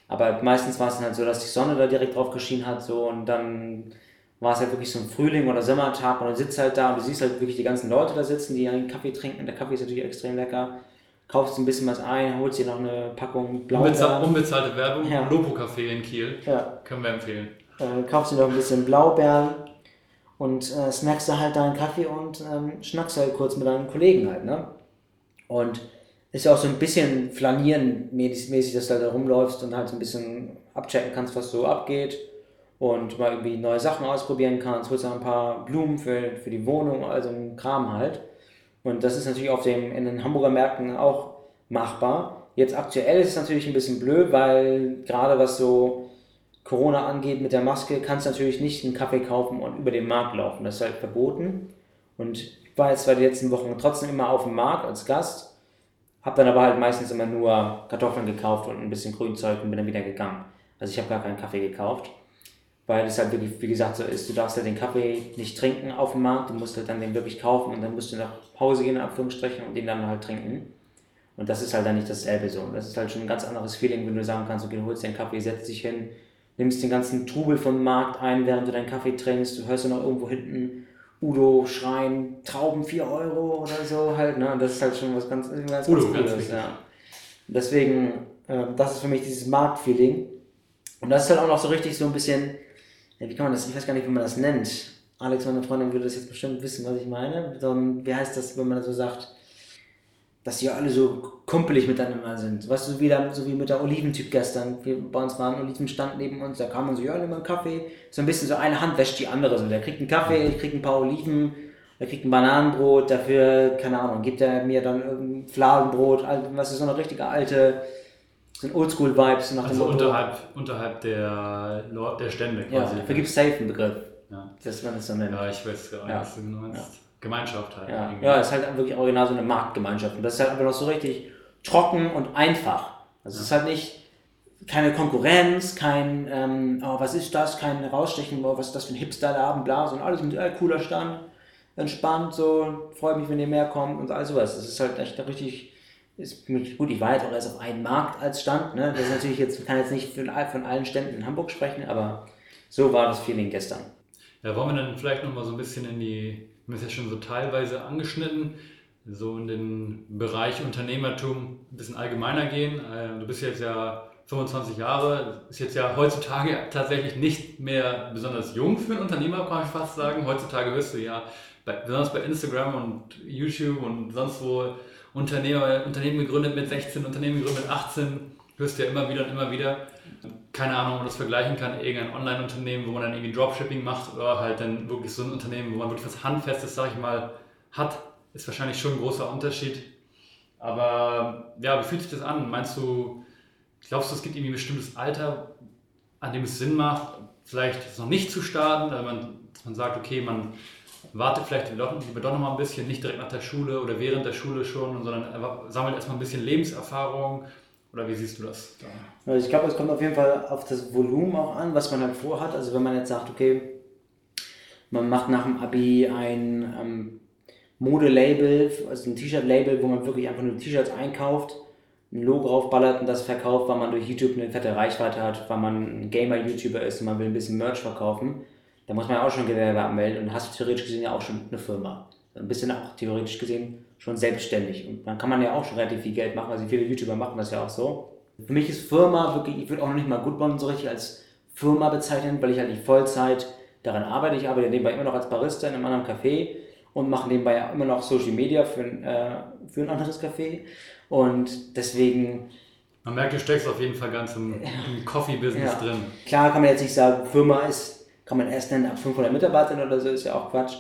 Aber meistens war es dann halt so, dass die Sonne da direkt drauf geschienen hat so und dann war es halt wirklich so ein Frühling oder Sommertag und dann sitzt halt da und du siehst halt wirklich die ganzen Leute da sitzen, die einen Kaffee trinken. Der Kaffee ist natürlich extrem lecker. Kaufst ein bisschen was ein, holst dir noch eine Packung Blaubeeren. Unbezahlte Werbung, ja. Lopo Café in Kiel. Ja. Können wir empfehlen. Äh, kaufst dir noch ein bisschen Blaubeeren und äh, snackst da halt deinen Kaffee und ähm, schnackst halt kurz mit deinen Kollegen halt, ne? Und ist ja auch so ein bisschen flanieren mäßig, dass du halt da rumläufst und halt so ein bisschen abchecken kannst, was so abgeht und mal irgendwie neue Sachen ausprobieren kannst, holst auch ein paar Blumen für, für die Wohnung, also ein Kram halt. Und das ist natürlich auf dem, in den Hamburger Märkten auch machbar. Jetzt aktuell ist es natürlich ein bisschen blöd, weil gerade was so Corona angeht mit der Maske, kannst du natürlich nicht einen Kaffee kaufen und über den Markt laufen. Das ist halt verboten. Und ich war jetzt zwar die letzten Wochen trotzdem immer auf dem Markt als Gast, Habe dann aber halt meistens immer nur Kartoffeln gekauft und ein bisschen Grünzeug und bin dann wieder gegangen. Also ich habe gar keinen Kaffee gekauft, weil es halt wirklich, wie gesagt, so ist, du darfst ja den Kaffee nicht trinken auf dem Markt, du musst halt dann den wirklich kaufen und dann musst du nach Hause gehen, in Anführungsstrichen, und den dann halt trinken. Und das ist halt dann nicht dasselbe so. Und das ist halt schon ein ganz anderes Feeling, wenn du sagen kannst, okay, du holst den Kaffee, setzt dich hin, nimmst den ganzen Trubel vom Markt ein, während du deinen Kaffee trinkst, du hörst du noch irgendwo hinten Udo schreien, Trauben 4 Euro oder so halt, ne? Und das ist halt schon was ganz, ganz, Udo, Cooles, ganz ja. Deswegen, äh, das ist für mich dieses Marktfeeling. Und das ist halt auch noch so richtig so ein bisschen, ja, wie kann man das, ich weiß gar nicht, wie man das nennt. Alex, meine Freundin, würde das jetzt bestimmt wissen, was ich meine. So, ein- wie heißt das, wenn man so sagt, dass die ja alle so kumpelig miteinander sind. Weißt du, wie, da, so wie mit der Oliventyp gestern. Wir, bei uns war ein Olivenstand neben uns, da kam man so, ja, nimm mal einen Kaffee. So ein bisschen so eine Hand wäscht die andere. So, der kriegt einen Kaffee, ich krieg ein paar Oliven, der kriegt ein Bananenbrot, dafür, keine Ahnung, gibt er mir dann irgendein Fladenbrot, was ist so eine richtige alte, so ein Oldschool-Vibe, so nach dem Also Motto. unterhalb, unterhalb der, der Stände ja, quasi. dafür gibt es safe einen Begriff, ja. dass man das so nennt. ja, ich weiß gar nicht, Ja. was du meinst. Ja. Gemeinschaft halt. Ja, irgendwie. ja, ist halt wirklich original so eine Marktgemeinschaft. Und das ist halt einfach noch so richtig trocken und einfach. Also es ist halt nicht keine Konkurrenz, kein, ähm, oh, was ist das, kein Rausstechen, oh, was ist das für ein Hipster-Laden, bla, sondern alles mit äh, cooler Stand, entspannt, so, freue mich, wenn ihr mehr kommt und all sowas. Das ist halt echt richtig, ist mich, gut, ich war jetzt auch erst auf einen Markt als Stand, ne? Das ist natürlich jetzt, kann jetzt nicht von, von allen Ständen in Hamburg sprechen, aber so war das Feeling gestern. Ja, wollen wir dann vielleicht nochmal so ein bisschen in die, wir haben es ja schon so teilweise angeschnitten, so in den Bereich Unternehmertum ein bisschen allgemeiner gehen. Äh, Du bist jetzt ja 25 Jahre, ist jetzt ja heutzutage tatsächlich nicht mehr besonders jung für einen Unternehmer, kann ich fast sagen. Heutzutage wirst du ja, bei, besonders bei Instagram und YouTube und sonst wo Unternehmer, Unternehmen gegründet mit 16, Unternehmen gegründet mit 18, hörst du ja immer wieder und immer wieder keine Ahnung, ob man das vergleichen kann, irgendein Online-Unternehmen, wo man dann irgendwie Dropshipping macht oder halt dann wirklich so ein Unternehmen, wo man wirklich was Handfestes, sag ich mal, hat, ist wahrscheinlich schon ein großer Unterschied. Aber ja, wie fühlt sich das an? Meinst du, glaubst du, es gibt irgendwie ein bestimmtes Alter, an dem es Sinn macht, vielleicht noch nicht zu starten, dass man, dass man sagt, okay, man wartet vielleicht lieber doch noch mal ein bisschen, nicht direkt nach der Schule oder während der Schule schon, sondern sammelt erstmal ein bisschen Lebenserfahrung? Oder wie siehst du das? Da? Also ich glaube, es kommt auf jeden Fall auf das Volumen auch an, was man halt vorhat. Also wenn man jetzt sagt, okay, man macht nach dem Abi ein ähm, Modelabel, also ein T-Shirt-Label, wo man wirklich einfach nur T-Shirts einkauft, ein Logo draufballert und das verkauft, weil man durch YouTube eine fette Reichweite hat, weil man ein Gamer-YouTuber ist und man will ein bisschen Merch verkaufen, da muss man ja auch schon Gewerbe anmelden und hast du theoretisch gesehen ja auch schon eine Firma. Ein bisschen auch theoretisch gesehen schon selbstständig. Und dann kann man ja auch schon relativ viel Geld machen. Also viele YouTuber machen das ja auch so. Für mich ist Firma wirklich, ich würde auch noch nicht mal Goodbond so richtig als Firma bezeichnen, weil ich halt nicht Vollzeit daran arbeite. Ich arbeite nebenbei immer noch als Barista in einem anderen Café und mache nebenbei immer noch Social Media für ein, äh, für ein anderes Café. Und deswegen, Man merkt, du steckst auf jeden Fall ganz im, im Coffee-Business Ja. drin. klar kann man jetzt nicht sagen, Firma ist, kann man erst nennen ab 500 Mitarbeitern oder so, ist ja auch Quatsch.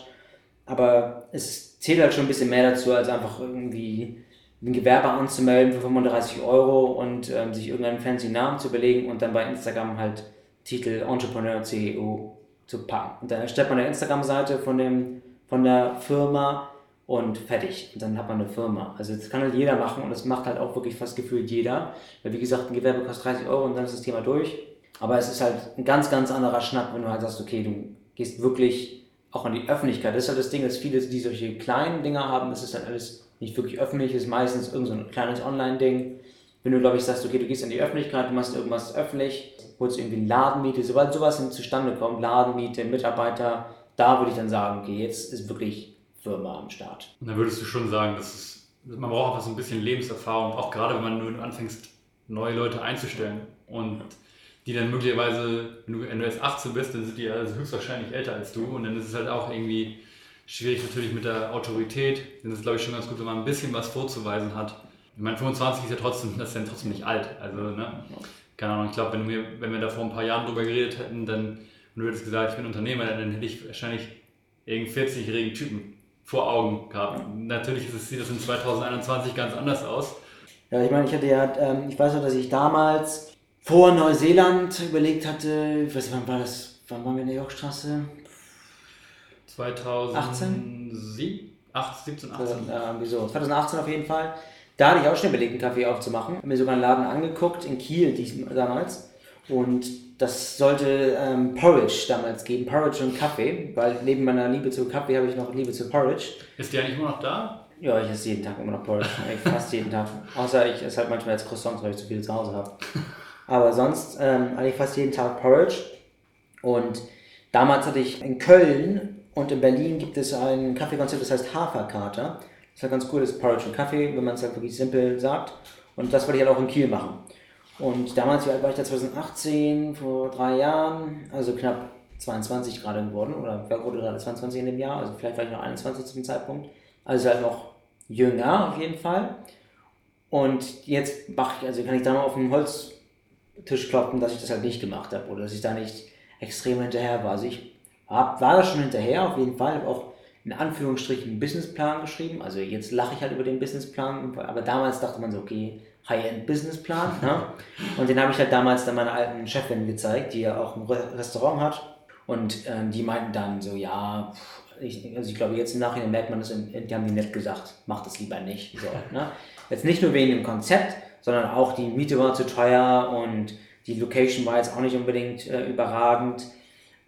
Aber es zählt halt schon ein bisschen mehr dazu, als einfach irgendwie ein Gewerbe anzumelden für 35 Euro und ähm, sich irgendeinen fancy Namen zu belegen und dann bei Instagram halt Titel Entrepreneur CEO zu packen. Und dann erstellt man eine Instagram-Seite von, von der Firma und fertig. Und dann hat man eine Firma. Also das kann halt jeder machen und das macht halt auch wirklich fast gefühlt jeder. Weil wie gesagt, ein Gewerbe kostet 30 Euro und dann ist das Thema durch. Aber es ist halt ein ganz, ganz anderer Schnack, wenn du halt sagst, okay, du gehst wirklich auch an die Öffentlichkeit. Das ist halt das Ding, dass viele, die solche kleinen Dinger haben, das ist halt alles nicht wirklich öffentlich, ist meistens irgend so ein kleines Online-Ding. Wenn du, glaube ich, sagst, okay, du gehst in die Öffentlichkeit, du machst irgendwas öffentlich, holst irgendwie Ladenmiete, sobald sowas zustande kommt, Ladenmiete, Mitarbeiter, da würde ich dann sagen, okay, jetzt ist wirklich Firma am Start. Und dann würdest du schon sagen, dass es, man braucht einfach so ein bisschen Lebenserfahrung, auch gerade wenn man nur anfängst, neue Leute einzustellen. Und die dann möglicherweise, wenn du, wenn du jetzt 18 bist, dann sind die also höchstwahrscheinlich älter als du. Und dann ist es halt auch irgendwie schwierig natürlich mit der Autorität. Dann ist es, glaube ich, schon ganz gut, wenn man ein bisschen was vorzuweisen hat. Ich meine, 25 ist ja trotzdem, das ist ja trotzdem nicht alt. Also, ne? Keine Ahnung, ich glaube, wenn, wir, wenn wir da vor ein paar Jahren drüber geredet hätten, dann, und du hättest gesagt, ich bin Unternehmer, dann hätte ich wahrscheinlich irgendeinen 40-jährigen Typen vor Augen gehabt. Natürlich ist es, sieht das in 2021 ganz anders aus. Ja, ich meine, ich hatte ja, ähm, ich weiß noch, dass ich damals vor Neuseeland überlegt hatte, ich weiß nicht, wann war das, wann waren wir in der Yorkstraße? 2017, 18, 17, 18. Äh, irgendwie so, 2018 auf jeden Fall. Da hatte ich auch schon überlegt, einen Kaffee aufzumachen. Habe mir sogar einen Laden angeguckt, in Kiel damals. Und das sollte ähm, Porridge damals geben, Porridge und Kaffee, weil neben meiner Liebe zu Kaffee habe ich noch Liebe zu Porridge. Ist die eigentlich immer noch da? Ja, ich esse jeden Tag immer noch Porridge, fast jeden Tag. Außer ich esse halt manchmal jetzt Croissants, weil ich zu viele zu Hause habe. Aber sonst ähm, eigentlich fast jeden Tag Porridge. Und damals hatte ich in Köln und in Berlin gibt es ein Kaffeekonzept, das heißt Haferkater. Das ist halt ganz cool, das ist Porridge und Kaffee, wenn man es halt wirklich simpel sagt. Und das wollte ich halt auch in Kiel machen. Und damals, wie alt war ich da? 2018, vor drei Jahren, also knapp 22 gerade geworden, oder wer wurde gerade 22 in dem Jahr? Also vielleicht war ich noch 21 zu dem Zeitpunkt. Also halt noch jünger auf jeden Fall. Und jetzt mache ich, also kann ich da mal auf den Holztisch kloppen, dass ich das halt nicht gemacht habe oder dass ich da nicht extrem hinterher war. Also ich hab, war da schon hinterher auf jeden Fall, habe auch in Anführungsstrichen einen Businessplan geschrieben. Also jetzt lache ich halt über den Businessplan, aber damals dachte man so, okay, High-End-Businessplan. Ne? Und den habe ich halt damals dann meiner alten Chefin gezeigt, die ja auch ein Restaurant hat. Und ähm, die meinten dann so, ja, ich, also ich glaube, jetzt im Nachhinein merkt man das, die haben die nett gesagt, mach das lieber nicht. So, ne? Jetzt nicht nur wegen dem Konzept, sondern auch die Miete war zu teuer und die Location war jetzt auch nicht unbedingt äh, überragend.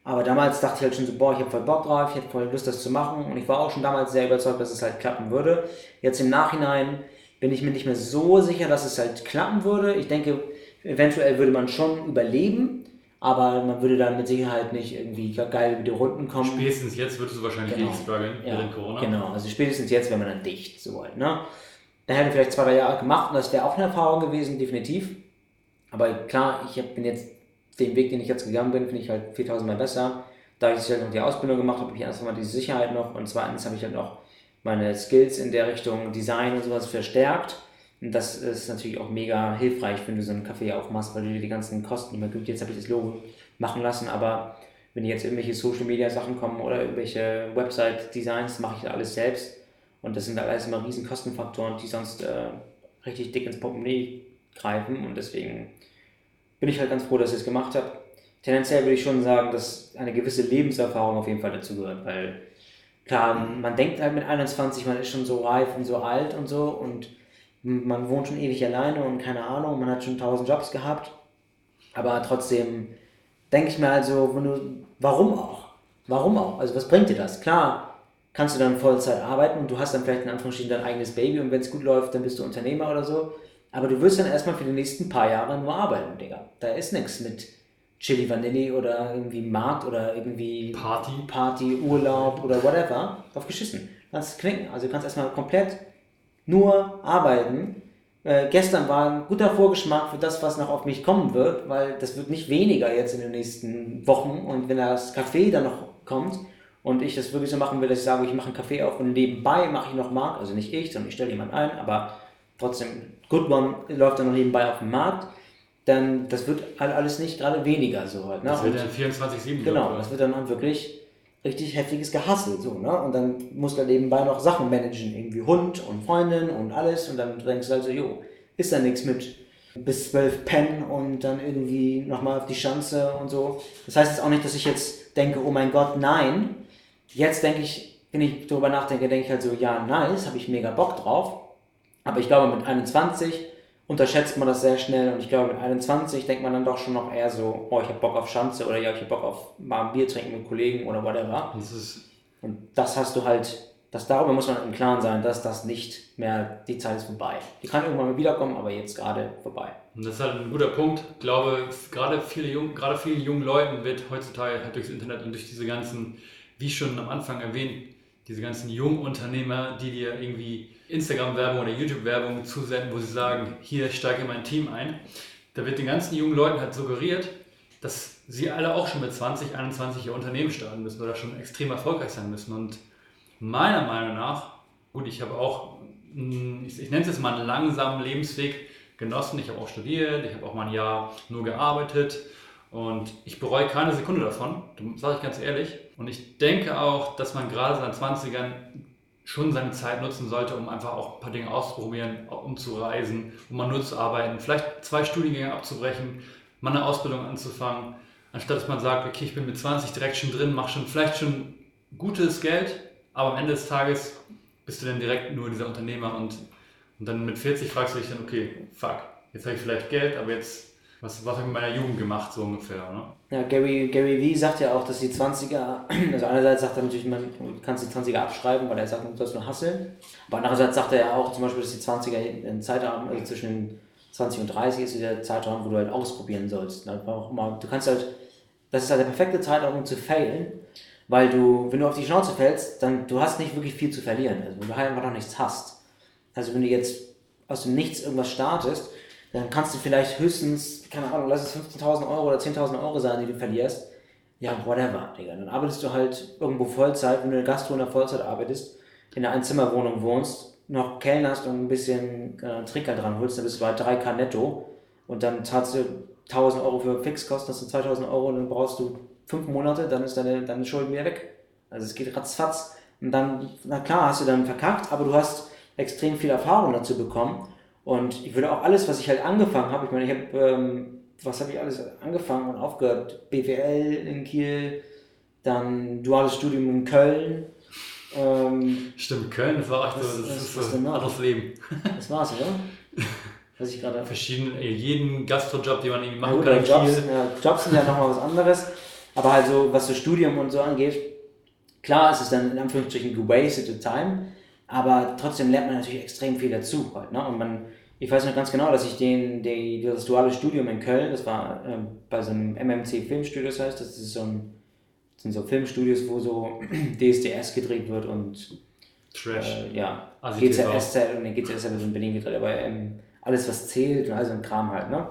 Aber damals dachte ich halt schon so, boah, ich habe voll Bock drauf, ich hätte voll Lust, das zu machen. Und ich war auch schon damals sehr überzeugt, dass es halt klappen würde. Jetzt im Nachhinein bin ich mir nicht mehr so sicher, dass es halt klappen würde. Ich denke, eventuell würde man schon überleben, aber man würde dann mit Sicherheit nicht irgendwie geil über die Runden kommen. Spätestens jetzt würdest du wahrscheinlich genau. nicht strugglen ja, während Corona. Genau, also spätestens jetzt wäre man dann dicht, so halt, ne? Da hätte vielleicht zwei, drei Jahre gemacht und das wäre auch eine Erfahrung gewesen, definitiv. Aber klar, ich bin jetzt den Weg, den ich jetzt gegangen bin, finde ich halt 4000 Mal besser. Da ich halt noch die Ausbildung gemacht habe, habe ich erstens mal diese Sicherheit noch und zweitens habe ich halt noch meine Skills in der Richtung Design und sowas verstärkt. Und das ist natürlich auch mega hilfreich, wenn du so einen Kaffee aufmachst, weil du dir die ganzen Kosten immer gibt. Jetzt habe ich das Logo machen lassen, aber wenn jetzt irgendwelche Social Media Sachen kommen oder irgendwelche Website Designs, mache ich alles selbst. Und das sind alles immer riesen Kostenfaktoren, die sonst äh, richtig dick ins Portemonnaie greifen. Und deswegen bin ich halt ganz froh, dass ich es gemacht habe. Tendenziell würde ich schon sagen, dass eine gewisse Lebenserfahrung auf jeden Fall dazu gehört, weil klar, man denkt halt mit 21, man ist schon so reif und so alt und so und man wohnt schon ewig alleine und keine Ahnung, man hat schon tausend Jobs gehabt. Aber trotzdem denke ich mir also, wenn du, warum auch? Warum auch? Also was bringt dir das? Klar, kannst du dann Vollzeit arbeiten und du hast dann vielleicht in Anführungsstrichen dein eigenes Baby und wenn es gut läuft, dann bist du Unternehmer oder so. Aber du wirst dann erstmal für die nächsten paar Jahre nur arbeiten, Digga. Da ist nichts mit Chili Vanilli oder irgendwie Markt oder irgendwie Party, Party Urlaub oder whatever. Auf geschissen. Kannst knicken. Also du kannst erstmal komplett nur arbeiten. Äh, gestern war ein guter Vorgeschmack für das, was noch auf mich kommen wird, weil das wird nicht weniger jetzt in den nächsten Wochen. Und wenn das Kaffee dann noch kommt und ich das wirklich so machen will, dass ich sage, ich mache einen Kaffee auf und nebenbei mache ich noch Markt, also nicht ich, sondern ich stelle jemanden ein, aber trotzdem, Good One läuft dann noch nebenbei auf dem Markt dann das wird halt alles nicht gerade weniger so halt. Ne? Das wird dann 24-7. Genau, das wird dann wirklich richtig heftiges Gehassel so, ne? Und dann musst du halt nebenbei noch Sachen managen, irgendwie Hund und Freundin und alles und dann denkst du halt so, jo, ist da nichts mit bis zwölf pennen und dann irgendwie nochmal auf die Schanze und so. Das heißt jetzt auch nicht, dass ich jetzt denke, oh mein Gott, nein. Jetzt denke ich, wenn ich darüber nachdenke, denke ich halt so, ja, nice, habe ich mega Bock drauf. Aber ich glaube, mit 21 unterschätzt man das sehr schnell und ich glaube, mit 21 denkt man dann doch schon noch eher so, oh, ich habe Bock auf Schanze oder ja, ich habe Bock auf mal ein Bier trinken mit Kollegen oder whatever. Das und das hast du halt, das darüber muss man im Klaren sein, dass das nicht mehr, die Zeit ist vorbei. Die kann irgendwann mal wiederkommen, aber jetzt gerade vorbei. Und das ist halt ein guter Punkt. Ich glaube, gerade, viele jung, gerade vielen jungen Leuten wird heutzutage halt durchs Internet und durch diese ganzen, wie schon am Anfang erwähnt, diese ganzen jungen Unternehmer, die dir irgendwie Instagram-Werbung oder YouTube-Werbung zusenden, wo sie sagen, hier steige mein Team ein. Da wird den ganzen jungen Leuten halt suggeriert, dass sie alle auch schon mit 20, 21 ihr Unternehmen starten müssen oder schon extrem erfolgreich sein müssen. Und meiner Meinung nach, gut, ich habe auch, ich, ich nenne es jetzt mal einen langsamen Lebensweg genossen. Ich habe auch studiert, ich habe auch mal ein Jahr nur gearbeitet und ich bereue keine Sekunde davon, sage ich ganz ehrlich. Und ich denke auch, dass man gerade in seinen 20ern schon seine Zeit nutzen sollte, um einfach auch ein paar Dinge auszuprobieren, um zu reisen, um mal nur zu arbeiten, vielleicht zwei Studiengänge abzubrechen, mal eine Ausbildung anzufangen, anstatt dass man sagt, okay, ich bin mit 20 direkt schon drin, mache schon vielleicht schon gutes Geld, aber am Ende des Tages bist du dann direkt nur dieser Unternehmer und Und dann mit 40 fragst du dich dann, okay, fuck, jetzt habe ich vielleicht Geld, aber jetzt, was, was habe ich mit meiner Jugend gemacht, so ungefähr, ne? Ja, Gary, Gary Vee sagt ja auch, dass die 20er, also einerseits sagt er natürlich, man kann die 20er abschreiben, weil er sagt, du sollst nur hasseln. Aber andererseits sagt er ja auch zum Beispiel, dass die 20er ein Zeitraum, also zwischen 20 und 30 ist der Zeitraum, wo du halt ausprobieren sollst. Du kannst halt, das ist halt der perfekte Zeitraum, um zu failen, weil du, wenn du auf die Schnauze fällst, dann du hast nicht wirklich viel zu verlieren, also wenn du halt einfach noch nichts hast. Also wenn du jetzt aus dem Nichts irgendwas startest, dann kannst du vielleicht höchstens, keine Ahnung, lass es 15.000 Euro oder 10.000 Euro sein, die du verlierst. Ja, whatever, Digga. Dann arbeitest du halt irgendwo Vollzeit, wenn du in der Gastro in der Vollzeit arbeitest, in einer Einzimmerwohnung wohnst, noch kellnerst und ein bisschen äh, Trinker dran holst, dann bist du bei 3K netto und dann zahlst du 1000 Euro für Fixkosten, hast du 2000 Euro und dann brauchst du fünf Monate, dann ist deine, deine Schulden wieder weg. Also es geht ratzfatz. Und dann, na klar, hast du dann verkackt, aber du hast extrem viel Erfahrung dazu bekommen und ich würde auch alles, was ich halt angefangen habe, ich meine, ich habe, ähm, was habe ich alles angefangen und aufgehört? BWL in Kiel, dann duales Studium in Köln. Ähm, Stimmt, Köln, das war so, das, das ist so ein anderes Leben. Das war's, oder? Was ich gerade. Verschiedene, äh, jeden Gastrojob, den man irgendwie machen ja, kann. Jobs, ja, Jobs sind ja nochmal was anderes. Aber halt so, was das Studium und so angeht, klar ist es dann in Anführungsstrichen gewasted time, aber trotzdem lernt man natürlich extrem viel dazu halt, ne? Und man, ich weiß noch ganz genau, dass ich den, den das duale Studium in Köln, das war äh, bei so einem MMC Filmstudio, das heißt, das ist so ein, das sind so Filmstudios, wo so DSDS gedreht wird und Trash. Äh, ja, also GZSZ und den GZSZ wird in Berlin gedreht, aber ähm, alles was zählt und all so ein Kram halt, ne?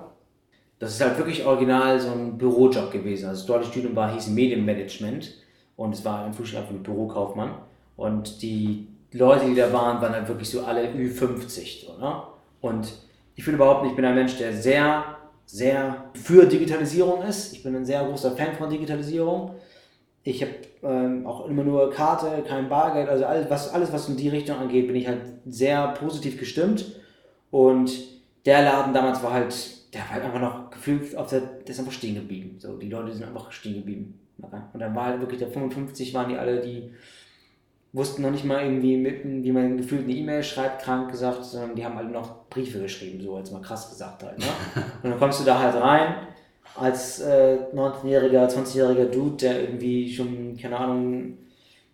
Das ist halt wirklich original so ein Bürojob gewesen. Also das duale Studium war, hieß Medienmanagement und es war ein Frühstück einfach ein Bürokaufmann. Und die Leute, die da waren, waren halt wirklich so alle Ü50. So, ne? Und ich finde überhaupt nicht, ich bin ein Mensch, der sehr, sehr für Digitalisierung ist. Ich bin ein sehr großer Fan von Digitalisierung. Ich habe ähm, auch immer nur Karte, kein Bargeld, also alles was, alles, was in die Richtung angeht, bin ich halt sehr positiv gestimmt. Und der Laden damals war halt, der war halt einfach noch gefühlt, auf der, der ist einfach stehen geblieben. So, die Leute sind einfach stehen geblieben. Und dann war halt wirklich der 55, waren die alle, die wussten noch nicht mal irgendwie, mit, wie man gefühlt eine E-Mail schreibt, krank gesagt, sondern die haben alle noch Briefe geschrieben, so jetzt mal krass gesagt halt. Ne? Und dann kommst du da halt rein als äh, 19-jähriger, 20-jähriger Dude, der irgendwie schon, keine Ahnung,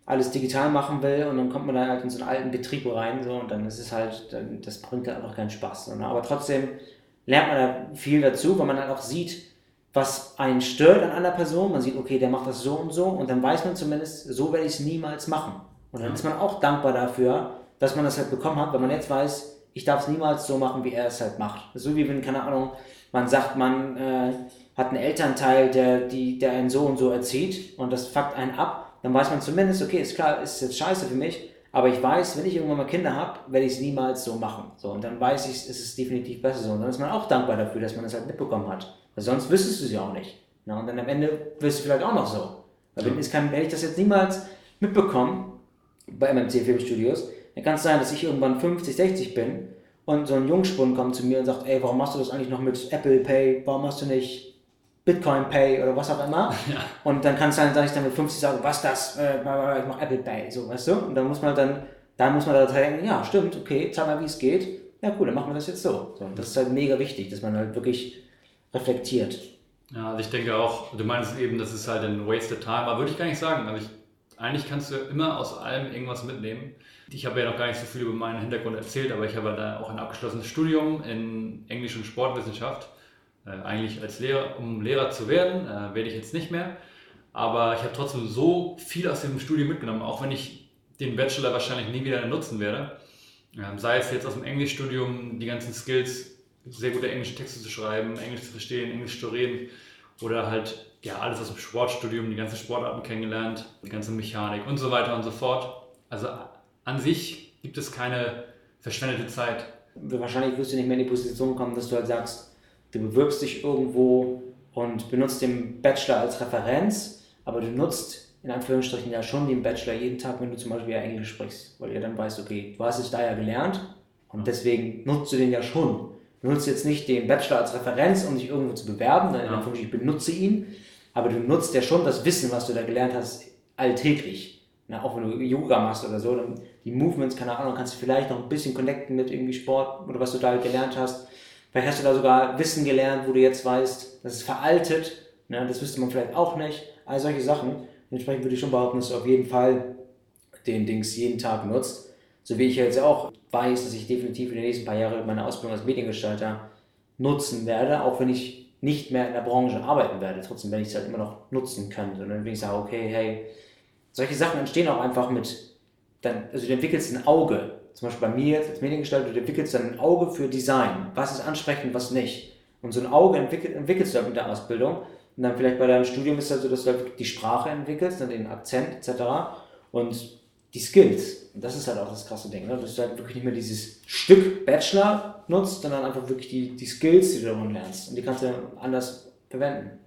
alles digital machen will und dann kommt man da halt in so einen alten Betrieb rein so und dann ist es halt, dann, das bringt halt einfach keinen Spaß. Ne? Aber trotzdem lernt man da viel dazu, weil man halt auch sieht, was einen stört an einer Person. Man sieht, okay, der macht das so und so und dann weiß man zumindest, so werde ich es niemals machen. Und dann ist man auch dankbar dafür, dass man das halt bekommen hat, weil man jetzt weiß, ich darf es niemals so machen, wie er es halt macht. So wie wenn, keine Ahnung, man sagt, man äh, hat einen Elternteil, der, die, der einen so und so erzieht und das fuckt einen ab, dann weiß man zumindest, okay, ist klar, ist jetzt scheiße für mich, aber ich weiß, wenn ich irgendwann mal Kinder habe, werde ich es niemals so machen. So, und dann weiß ich, ist es definitiv besser so. Und dann ist man auch dankbar dafür, dass man das halt mitbekommen hat. Weil sonst wüsstest du es ja auch nicht. Na, und dann am Ende wirst du vielleicht auch noch so. Weil wenn, ich, kann, wenn ich das jetzt niemals mitbekommen, bei MMC Filmstudios, dann kann es sein, dass ich irgendwann 50, 60 bin und so ein Jungspund kommt zu mir und sagt, ey, warum machst du das eigentlich noch mit Apple Pay, warum machst du nicht Bitcoin Pay oder was auch immer? Ja. Und dann kann es sein, dass ich dann mit 50 sage, was das, äh, ich mach Apple Pay, so, weißt du? Und dann muss man dann, dann muss man da denken, ja, stimmt, okay, zeig mal, wie es geht. Ja, cool, dann machen wir das jetzt so. so. Das ist halt mega wichtig, dass man halt wirklich reflektiert. Ja, also ich denke auch, du meinst eben, das ist halt ein wasted time, aber würde ich gar nicht sagen. Also ich eigentlich kannst du immer aus allem irgendwas mitnehmen. Ich habe ja noch gar nicht so viel über meinen Hintergrund erzählt, aber ich habe da auch ein abgeschlossenes Studium in Englisch und Sportwissenschaft. Äh, eigentlich als Lehrer, um Lehrer zu werden, äh, werde ich jetzt nicht mehr. Aber ich habe trotzdem so viel aus dem Studium mitgenommen, auch wenn ich den Bachelor wahrscheinlich nie wieder nutzen werde. Ähm, sei es jetzt aus dem Englischstudium, die ganzen Skills, sehr gute englische Texte zu schreiben, Englisch zu verstehen, Englisch zu reden oder halt ja, alles aus dem Sportstudium, die ganzen Sportarten kennengelernt, die ganze Mechanik und so weiter und so fort. Also an sich gibt es keine verschwendete Zeit. Wahrscheinlich wirst du nicht mehr in die Position kommen, dass du halt sagst, du bewirbst dich irgendwo und benutzt den Bachelor als Referenz, aber du nutzt in Anführungsstrichen ja schon den Bachelor jeden Tag, wenn du zum Beispiel Englisch sprichst, weil ihr dann weißt, okay, du hast es da ja gelernt und deswegen nutzt du den ja schon. Du nutzt jetzt nicht den Bachelor als Referenz, um dich irgendwo zu bewerben, sondern ja. ich benutze ihn, aber du nutzt ja schon das Wissen, was du da gelernt hast, alltäglich. Na, auch wenn du Yoga machst oder so, dann die Movements, keine Ahnung, kannst du vielleicht noch ein bisschen connecten mit irgendwie Sport oder was du da gelernt hast. Vielleicht hast du da sogar Wissen gelernt, wo du jetzt weißt, das ist veraltet, ne, das wüsste man vielleicht auch nicht. All solche Sachen. Dementsprechend würde ich schon behaupten, dass du auf jeden Fall den Dings jeden Tag nutzt. So wie ich jetzt auch weiß, dass ich definitiv in den nächsten paar Jahren meine Ausbildung als Mediengestalter nutzen werde, auch wenn ich nicht mehr in der Branche arbeiten werde. Trotzdem werde ich es halt immer noch nutzen können. Sondern wenn ich sage, okay, hey, solche Sachen entstehen auch einfach mit, dann, also du entwickelst ein Auge. Zum Beispiel bei mir jetzt als Mediengestalter, du entwickelst dann ein Auge für Design. Was ist ansprechend, was nicht. Und so ein Auge entwickelt, entwickelst du halt mit der Ausbildung. Und dann vielleicht bei deinem Studium ist es halt so, dass du halt die Sprache entwickelst, dann den Akzent etc. Und die Skills. Und das ist halt auch das krasse Ding, ne? dass du halt wirklich nicht mehr dieses Stück Bachelor nutzt, sondern einfach wirklich die, die Skills, die du darin lernst. Und die kannst du anders verwenden.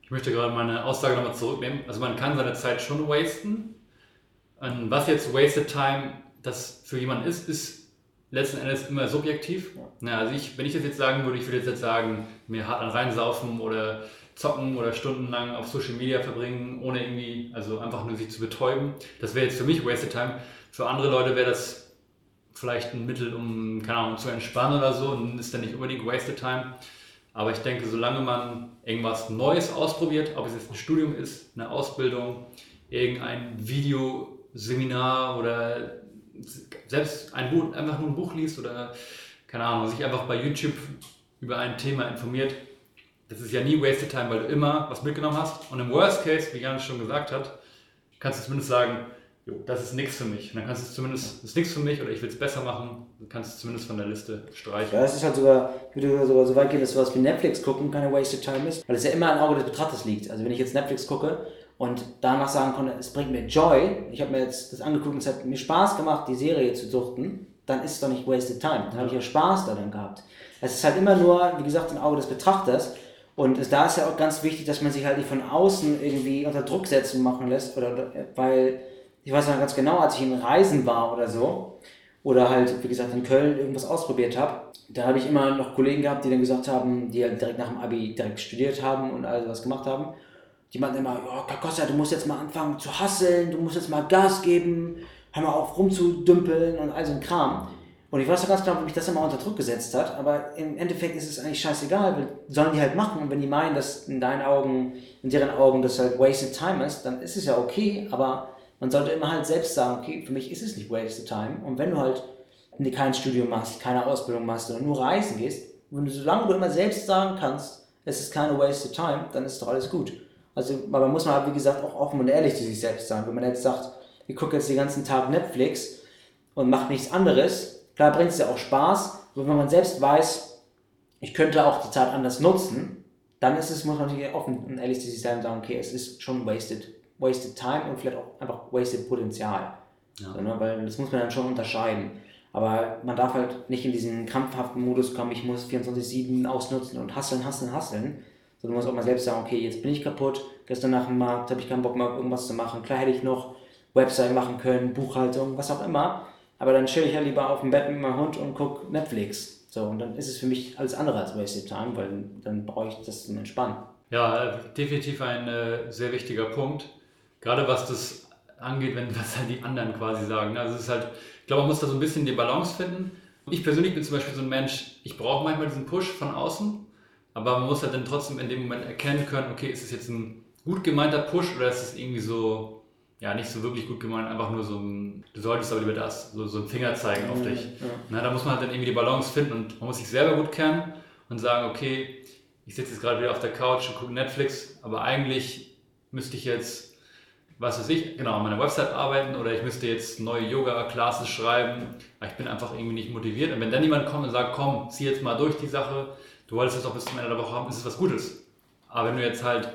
Ich möchte gerade meine Aussage nochmal zurücknehmen. Also man kann seine Zeit schon wasten. Und was jetzt Wasted Time das für jemanden ist, ist letzten Endes immer subjektiv. Ja. Ja, also ich, wenn ich das jetzt sagen würde, ich würde jetzt sagen, mir hart an reinsaufen oder zocken oder stundenlang auf Social Media verbringen, ohne irgendwie, also einfach nur sich zu betäuben. Das wäre jetzt für mich Wasted Time. Für andere Leute wäre das vielleicht ein Mittel, um, keine Ahnung, zu entspannen oder so und ist dann nicht unbedingt Wasted Time. Aber ich denke, solange man irgendwas Neues ausprobiert, ob es jetzt ein Studium ist, eine Ausbildung, irgendein Videoseminar oder selbst ein Buch, einfach nur ein Buch liest oder keine Ahnung, sich einfach bei YouTube über ein Thema informiert, das ist ja nie Wasted Time, weil du immer was mitgenommen hast. Und im Worst Case, wie Jan schon gesagt hat, kannst du zumindest sagen, jo, das ist nichts für mich. Und dann kannst du zumindest, das ist nichts für mich oder ich will es besser machen, dann kannst du zumindest von der Liste streichen. Ja, es ist halt sogar, ich würde sogar so weit gehen, dass sowas wie Netflix gucken keine Wasted Time ist, weil es ja immer im Auge des Betrachters liegt. Also wenn ich jetzt Netflix gucke und danach sagen konnte, es bringt mir Joy, ich habe mir jetzt das angeguckt und es hat mir Spaß gemacht, die Serie zu suchten, dann ist es doch nicht Wasted Time. Dann habe ich ja Spaß daran gehabt. Es ist halt immer nur, wie gesagt, im Auge des Betrachters. Und da ist ja auch ganz wichtig, dass man sich halt nicht von außen irgendwie unter Druck setzen machen lässt, oder, weil ich weiß noch ganz genau, als ich in Reisen war oder so, oder halt, wie gesagt, in Köln irgendwas ausprobiert habe, da habe ich immer noch Kollegen gehabt, die dann gesagt haben, die halt direkt nach dem Abi direkt studiert haben und all was gemacht haben. Die meinten immer, oh, Kakossa, du musst jetzt mal anfangen zu hasseln, du musst jetzt mal Gas geben, hör mal auf rumzudümpeln und all so ein Kram. Und ich weiß doch ganz genau, wie mich das immer unter Druck gesetzt hat, aber im Endeffekt ist es eigentlich scheißegal, sollen die halt machen und wenn die meinen, dass in deinen Augen, in deren Augen das halt wasted time ist, dann ist es ja okay, aber man sollte immer halt selbst sagen, okay, für mich ist es nicht wasted time und wenn du halt kein Studium machst, keine Ausbildung machst, sondern nur reisen gehst, wenn du, solange du immer selbst sagen kannst, es ist keine wasted time, dann ist doch alles gut. Also, aber muss man halt, wie gesagt, auch offen und ehrlich zu sich selbst sein. Wenn man jetzt sagt, ich gucke jetzt den ganzen Tag Netflix und mache nichts anderes, Klar bringt es ja auch Spaß, aber wenn man selbst weiß, ich könnte auch die Zeit anders nutzen, dann ist es, muss man natürlich offen und ehrlich zu sich sein und sagen, okay, es ist schon wasted, wasted time und vielleicht auch einfach wasted Potenzial. Ja. So, ne? Weil das muss man dann schon unterscheiden. Aber man darf halt nicht in diesen krampfhaften Modus kommen, ich muss 24-7 ausnutzen und hasseln, hasseln, hasseln. Sondern man muss auch mal selbst sagen, okay, jetzt bin ich kaputt, gestern nach dem Markt habe ich keinen Bock mehr, irgendwas zu machen. Klar hätte ich noch Website machen können, Buchhaltung, was auch immer. Aber dann chill ich ja lieber auf dem Bett mit meinem Hund und gucke Netflix. So, und dann ist es für mich alles andere als Wasted Time, weil dann brauche ich das zum Entspannen. Ja, definitiv ein äh, sehr wichtiger Punkt. Gerade was das angeht, wenn was halt die anderen quasi sagen. Also es ist halt, ich glaube, man muss da so ein bisschen die Balance finden. Ich persönlich bin zum Beispiel so ein Mensch, ich brauche manchmal diesen Push von außen, aber man muss halt dann trotzdem in dem Moment erkennen können, okay, ist es jetzt ein gut gemeinter Push oder ist es irgendwie so ja, nicht so wirklich gut gemeint, einfach nur so ein, du solltest aber lieber das, so, so ein Finger zeigen auf dich. Ja. Na, da muss man halt dann irgendwie die Balance finden und man muss sich selber gut kennen und sagen, okay, ich sitze jetzt gerade wieder auf der Couch und gucke Netflix, aber eigentlich müsste ich jetzt, was weiß ich, genau, an meiner Website arbeiten oder ich müsste jetzt neue Yoga-Classes schreiben, aber ich bin einfach irgendwie nicht motiviert. Und wenn dann jemand kommt und sagt, komm, zieh jetzt mal durch die Sache, du wolltest es auch bis zum Ende der Woche haben, ist es was Gutes. Aber wenn du jetzt halt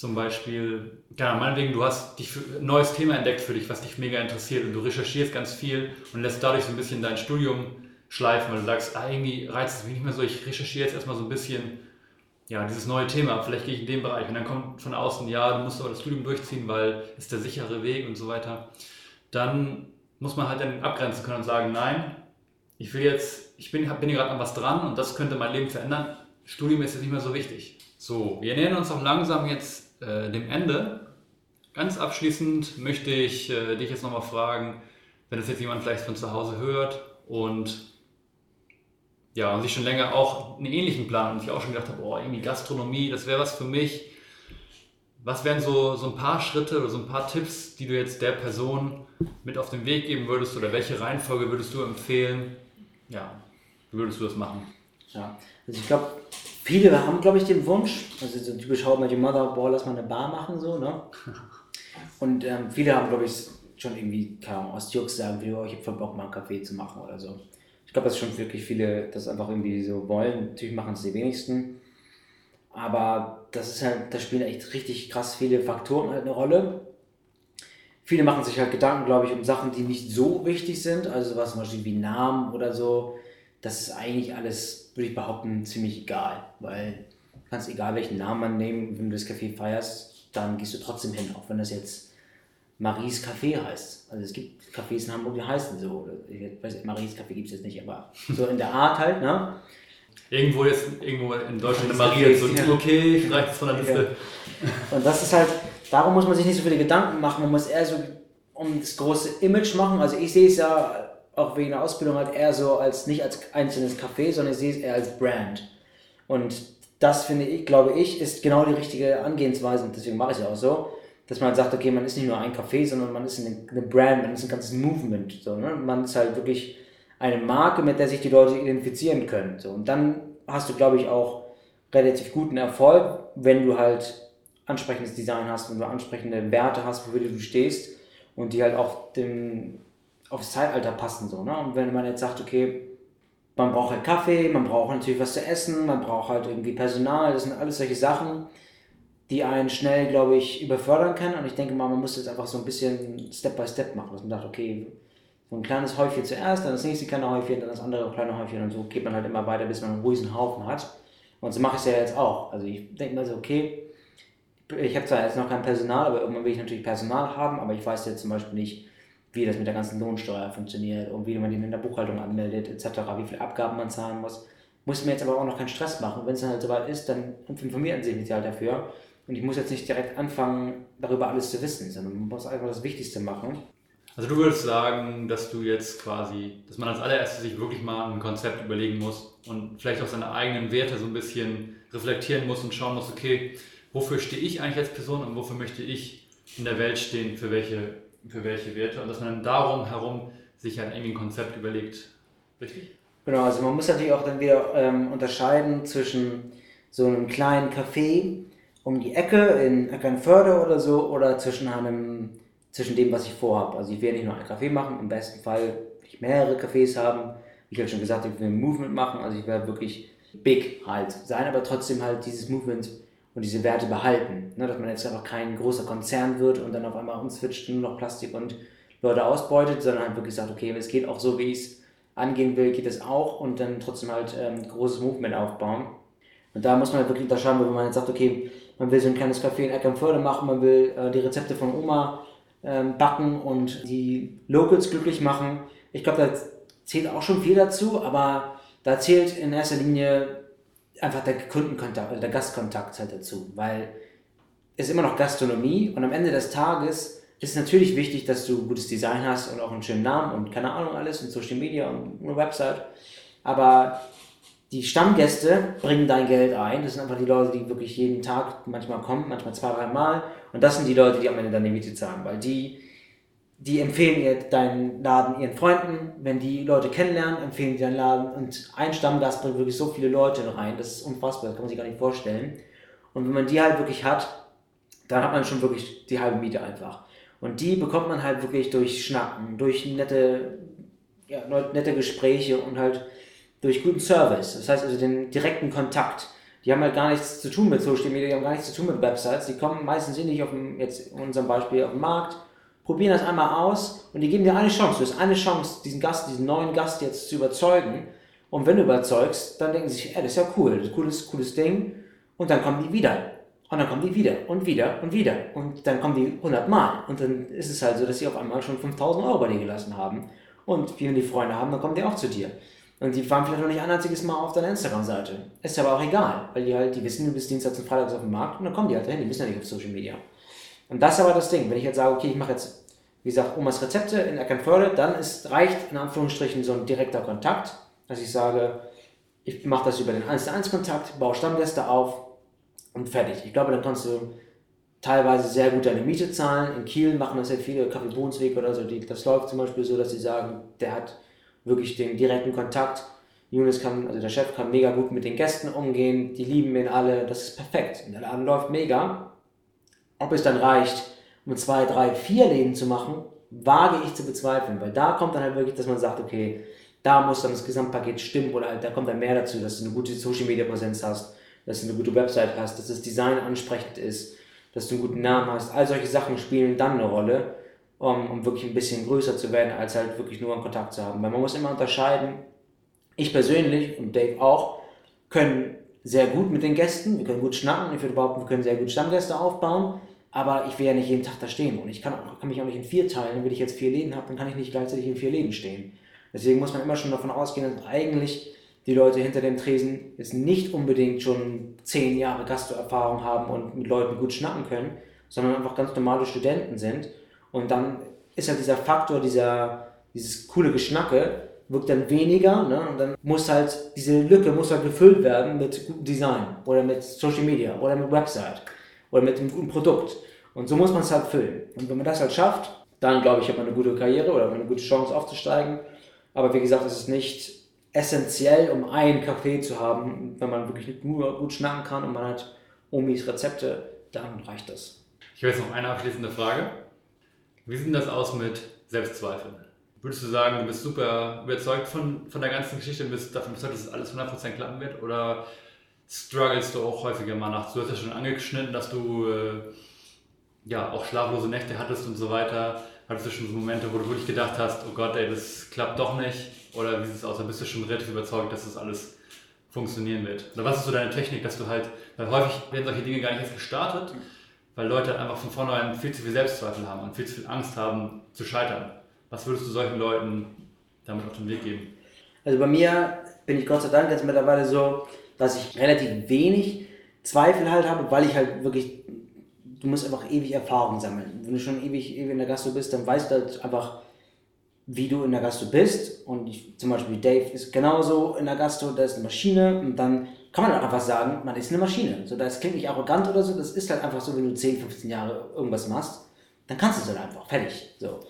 zum Beispiel, ja, meinetwegen, du hast dich für, ein neues Thema entdeckt für dich, was dich mega interessiert und du recherchierst ganz viel und lässt dadurch so ein bisschen dein Studium schleifen, weil du sagst, ah, irgendwie reizt es mich nicht mehr so, ich recherchiere jetzt erstmal so ein bisschen, ja, dieses neue Thema, vielleicht gehe ich in den Bereich und dann kommt von außen, ja, du musst aber das Studium durchziehen, weil ist der sichere Weg und so weiter. Dann muss man halt dann abgrenzen können und sagen, nein, ich will jetzt, ich bin, bin gerade an was dran und das könnte mein Leben verändern. Studium ist jetzt nicht mehr so wichtig. So, wir nähern uns auch langsam jetzt äh, dem Ende. Ganz abschließend möchte ich äh, dich jetzt nochmal fragen, wenn das jetzt jemand vielleicht von zu Hause hört und ja, und sich schon länger auch einen ähnlichen Plan und ich auch schon gedacht habe, oh, irgendwie Gastronomie, das wäre was für mich. Was wären so, so ein paar Schritte oder so ein paar Tipps, die du jetzt der Person mit auf den Weg geben würdest oder welche Reihenfolge würdest du empfehlen? Ja, wie würdest du das machen? Ja, also ich glaube, viele haben, glaube ich, den Wunsch, also so typisch How Met Your Mother, boah, lass mal eine Bar machen, so, ne? Und ähm, viele haben, glaube ich, schon irgendwie, keine Ahnung, aus Jux sagen, wie, oh, ich habe voll Bock, mal einen Kaffee zu machen oder so. Ich glaube, dass schon wirklich viele das einfach irgendwie so wollen. Natürlich machen es die wenigsten. Aber das ist halt, da spielen echt richtig krass viele Faktoren halt eine Rolle. Viele machen sich halt Gedanken, glaube ich, um Sachen, die nicht so wichtig sind. Also was zum Beispiel wie Namen oder so. Das ist eigentlich alles, würde ich behaupten, ziemlich egal. Weil du kannst egal welchen Namen man nehmen, wenn du das Café feierst, dann gehst du trotzdem hin, auch wenn das jetzt Maries Café heißt. Also es gibt Cafés in Hamburg, die heißen so. Ich weiß, Maries Café gibt es jetzt nicht, aber so in der Art halt, ne? Irgendwo jetzt, irgendwo in Deutschland eine Maria so, ja. okay, ich reicht von der Liste. Ja. Und das ist halt, darum muss man sich nicht so viele Gedanken machen, man muss eher so um das große Image machen. Also ich sehe es ja auch wegen der Ausbildung halt eher so als nicht als einzelnes Café, sondern ich sehe es eher als Brand. Und das finde ich, glaube ich, ist genau die richtige Angehensweise und deswegen mache ich es ja auch so dass man sagt, okay, man ist nicht nur ein Café, sondern man ist eine, Brand, man ist ein ganzes Movement. So, ne? Man ist halt wirklich eine Marke, mit der sich die Leute identifizieren können. So. Und dann hast du, glaube ich, auch relativ guten Erfolg, wenn du halt ansprechendes Design hast, wenn du ansprechende Werte hast, wofür du stehst und die halt auch dem, aufs Zeitalter passen. So, ne? Und wenn man jetzt sagt, okay, man braucht halt Kaffee, man braucht natürlich was zu essen, man braucht halt irgendwie Personal, das sind alles solche Sachen, die einen schnell, glaube ich, überfördern kann. Und ich denke mal, man muss jetzt einfach so ein bisschen Step by Step machen, dass man sagt, okay, so ein kleines Häufchen zuerst, dann das nächste kleine Häufchen, dann das andere kleine Häufchen und so geht man halt immer weiter, bis man einen ruhigen Haufen hat. Und so mache ich es ja jetzt auch. Also ich denke mir so, okay, ich habe zwar jetzt noch kein Personal, aber irgendwann will ich natürlich Personal haben, aber ich weiß jetzt zum Beispiel nicht, wie das mit der ganzen Lohnsteuer funktioniert und wie man den in der Buchhaltung anmeldet, etc., wie viele Abgaben man zahlen muss. Muss mir jetzt aber auch noch keinen Stress machen. Wenn es dann halt soweit ist, dann informieren Sie mich halt dafür. Und ich muss jetzt nicht direkt anfangen, darüber alles zu wissen, sondern man muss einfach das Wichtigste machen. Also du würdest sagen, dass du jetzt quasi, dass man als allererstes sich wirklich mal ein Konzept überlegen muss und vielleicht auch seine eigenen Werte so ein bisschen reflektieren muss und schauen muss, okay, wofür stehe ich eigentlich als Person und wofür möchte ich in der Welt stehen, für welche, für welche Werte und dass man darum herum sich halt irgendwie ein Konzept überlegt. Richtig? Genau, also man muss natürlich auch dann wieder ähm, unterscheiden zwischen so einem kleinen Café, um die Ecke in Eckernförde oder so oder zwischen einem zwischen dem, was ich vorhabe. Also ich werde nicht nur einen Kaffee machen, im besten Fall ich mehrere Cafés haben. Ich habe schon gesagt, ich will ein Movement machen, also ich werde wirklich big halt sein, aber trotzdem halt dieses Movement und diese Werte behalten. Ne, dass man jetzt einfach kein großer Konzern wird und dann auf einmal umswitcht nur noch Plastik und Leute ausbeutet, sondern halt wirklich sagt, okay, es geht auch so, wie ich es angehen will, geht es auch und dann trotzdem halt ähm, großes Movement aufbauen. Und da muss man halt wirklich unterscheiden, wenn man jetzt sagt, okay, man will so ein kleines Café in Eckernförde machen, man will äh, die Rezepte von Oma ähm, backen und die Locals glücklich machen. Ich glaube, da zählt auch schon viel dazu, aber da zählt in erster Linie einfach der Kundenkontakt, also der Gastkontakt halt dazu, weil es ist immer noch Gastronomie und am Ende des Tages ist es natürlich wichtig, dass du gutes Design hast und auch einen schönen Namen und keine Ahnung alles und Social Media und eine Website. Aber die Stammgäste bringen dein Geld ein. Das sind einfach die Leute, die wirklich jeden Tag manchmal kommen, manchmal zwei, drei Mal. Und das sind die Leute, die am Ende deine Miete zahlen, weil die, die empfehlen ihr deinen Laden ihren Freunden. Wenn die Leute kennenlernen, empfehlen sie deinen Laden. Und ein Stammgast bringt wirklich so viele Leute rein. Das ist unfassbar, das kann man sich gar nicht vorstellen. Und wenn man die halt wirklich hat, dann hat man schon wirklich die halbe Miete einfach. Und die bekommt man halt wirklich durch Schnacken, durch nette, ja, nette Gespräche und halt durch guten Service. Das heißt also den direkten Kontakt. Die haben halt gar nichts zu tun mit Social Media, die haben gar nichts zu tun mit Websites. Die kommen meistens nicht auf dem, jetzt in unserem Beispiel auf den Markt, probieren das einmal aus und die geben dir eine Chance. Du hast eine Chance, diesen Gast, diesen neuen Gast jetzt zu überzeugen. Und wenn du überzeugst, dann denken sie sich, ey, das ist ja cool, das ist ein cooles, cooles Ding. Und dann kommen die wieder. Und dann kommen die wieder und wieder und wieder. Und dann kommen die 100 Mal. Und dann ist es halt so, dass sie auf einmal schon 5000 Euro bei dir gelassen haben. Und wenn die Freunde haben, dann kommen die auch zu dir. Und die waren vielleicht noch nicht ein einziges Mal auf deiner Instagram-Seite. Ist aber auch egal, weil die halt, die wissen, du bist dienstags und freitags auf dem Markt und dann kommen die halt dahin, die müssen ja nicht auf Social Media. Und das ist aber das Ding. Wenn ich jetzt sage, okay, ich mache jetzt, wie gesagt, Omas Rezepte in Eckernförde, dann ist, reicht in Anführungsstrichen so ein direkter Kontakt, dass ich sage, ich mache das über den 1 zu 1 Kontakt, baue Stammgäste auf und fertig. Ich glaube, dann kannst du teilweise sehr gut deine Miete zahlen. In Kiel machen das ja viele, Kaffee Bohnsweg oder so, die, das läuft zum Beispiel so, dass sie sagen, der hat wirklich den direkten Kontakt. Jonas kann, also der Chef kann mega gut mit den Gästen umgehen, die lieben ihn alle, das ist perfekt. Und der Laden läuft mega. Ob es dann reicht, um zwei, drei, vier Läden zu machen, wage ich zu bezweifeln, weil da kommt dann halt wirklich, dass man sagt, okay, da muss dann das Gesamtpaket stimmen oder halt, da kommt dann mehr dazu, dass du eine gute Social Media Präsenz hast, dass du eine gute Website hast, dass das Design ansprechend ist, dass du einen guten Namen hast. All solche Sachen spielen dann eine Rolle, um, um wirklich ein bisschen größer zu werden, als halt wirklich nur einen Kontakt zu haben. Weil man muss immer unterscheiden, ich persönlich und Dave auch, können sehr gut mit den Gästen, wir können gut schnacken, ich würde behaupten, wir können sehr gut Stammgäste aufbauen, aber ich will ja nicht jeden Tag da stehen und ich kann, kann mich auch nicht in vier teilen. Wenn ich jetzt vier Läden habe, dann kann ich nicht gleichzeitig in vier Läden stehen. Deswegen muss man immer schon davon ausgehen, dass eigentlich die Leute hinter dem Tresen jetzt nicht unbedingt schon zehn Jahre Gastoerfahrung haben und mit Leuten gut schnacken können, sondern einfach ganz normale Studenten sind. Und dann ist halt dieser Faktor, dieser, dieses coole Geschnacke, wirkt dann weniger ne? und dann muss halt diese Lücke muss halt gefüllt werden mit gutem Design oder mit Social Media oder mit Website oder mit einem guten Produkt. Und so muss man es halt füllen. Und wenn man das halt schafft, dann glaube ich, hat man eine gute Karriere oder eine gute Chance aufzusteigen. Aber wie gesagt, es ist nicht essentiell, um einen Kaffee zu haben. Wenn man wirklich nur gut schnacken kann und man hat Omis Rezepte, dann reicht das. Ich habe jetzt noch eine abschließende Frage. Wie sieht das aus mit Selbstzweifeln? Würdest du sagen, du bist super überzeugt von, von der ganzen Geschichte und bist davon überzeugt, dass es alles 100% klappen wird? Oder strugglest du auch häufiger mal nachts? Du hast ja schon angeschnitten, dass du äh, ja auch schlaflose Nächte hattest und so weiter. Hattest du schon so Momente, wo du wirklich gedacht hast, oh Gott, ey, das klappt doch nicht? Oder wie sieht es aus? Da bist du schon relativ überzeugt, dass das alles funktionieren wird? Oder was ist so deine Technik, dass du halt, weil häufig werden solche Dinge gar nicht erst gestartet, weil Leute einfach von vornherein viel zu viel Selbstzweifel haben und viel zu viel Angst haben zu scheitern. Was würdest du solchen Leuten damit auf den Weg geben? Also bei mir bin ich Gott sei Dank jetzt mittlerweile so, dass ich relativ wenig Zweifel halt habe, weil ich halt wirklich, du musst einfach ewig Erfahrung sammeln. Wenn du schon ewig, ewig in der Gastro bist, dann weißt du halt einfach, wie du in der Gastro bist. Und ich, zum Beispiel Dave ist genauso in der Gastro, da ist eine Maschine und dann kann man einfach sagen, man ist eine Maschine. So, das klingt nicht arrogant oder so, das ist halt einfach so, wenn du 10, 15 Jahre irgendwas machst, dann kannst du es halt einfach, fertig. So.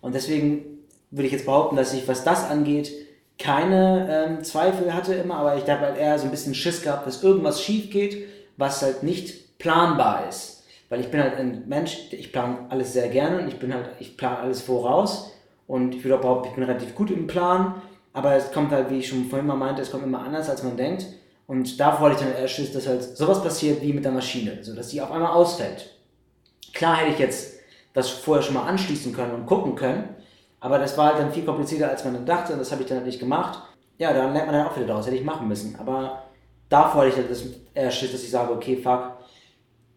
Und deswegen würde ich jetzt behaupten, dass ich, was das angeht, keine ähm, Zweifel hatte immer, aber ich habe halt eher so ein bisschen Schiss gehabt, dass irgendwas schief geht, was halt nicht planbar ist. Weil ich bin halt ein Mensch, ich plane alles sehr gerne und ich bin halt, ich plane alles voraus und ich würde auch behaupten, ich bin relativ gut im Plan, aber es kommt halt, wie ich schon vorhin mal meinte, es kommt immer anders, als man denkt. Und da wollte ich dann eher Schiss, dass halt sowas passiert wie mit der Maschine, so dass die auf einmal ausfällt. Klar hätte ich jetzt das vorher schon mal anschließen können und gucken können. Aber das war halt dann viel komplizierter, als man dann dachte. Und das habe ich dann halt nicht gemacht. Ja, dann lernt man dann auch wieder daraus. Hätte ich machen müssen. Aber davor hatte ich halt das eher Schiss, dass ich sage, okay, fuck,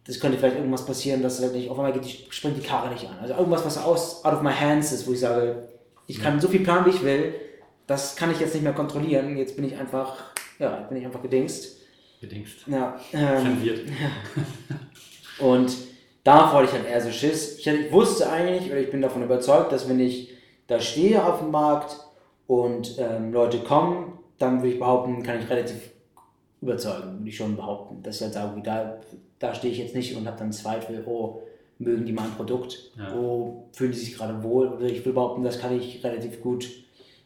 das könnte vielleicht irgendwas passieren, dass halt nicht, auf einmal geht die, springt die Karre nicht an. Also irgendwas, was aus, out of my hands ist, wo ich sage, ich kann so viel planen, wie ich will, das kann ich jetzt nicht mehr kontrollieren. Jetzt bin ich einfach, ja, bin ich einfach gedingst. Gedingst. Ja. Ähm, ja. Und da wollte ich dann eher so Schiss. Ich, ich wusste eigentlich, oder ich bin davon überzeugt, dass wenn ich da stehe auf dem Markt und ähm, Leute kommen, dann würde ich behaupten, kann ich relativ überzeugen, würde ich schon behaupten. Dass ich halt sage, da, da stehe ich jetzt nicht und habe dann Zweifel, oh, mögen die mein Produkt, ja. oh, fühlen die sich gerade wohl. Oder ich will behaupten, das kann ich relativ gut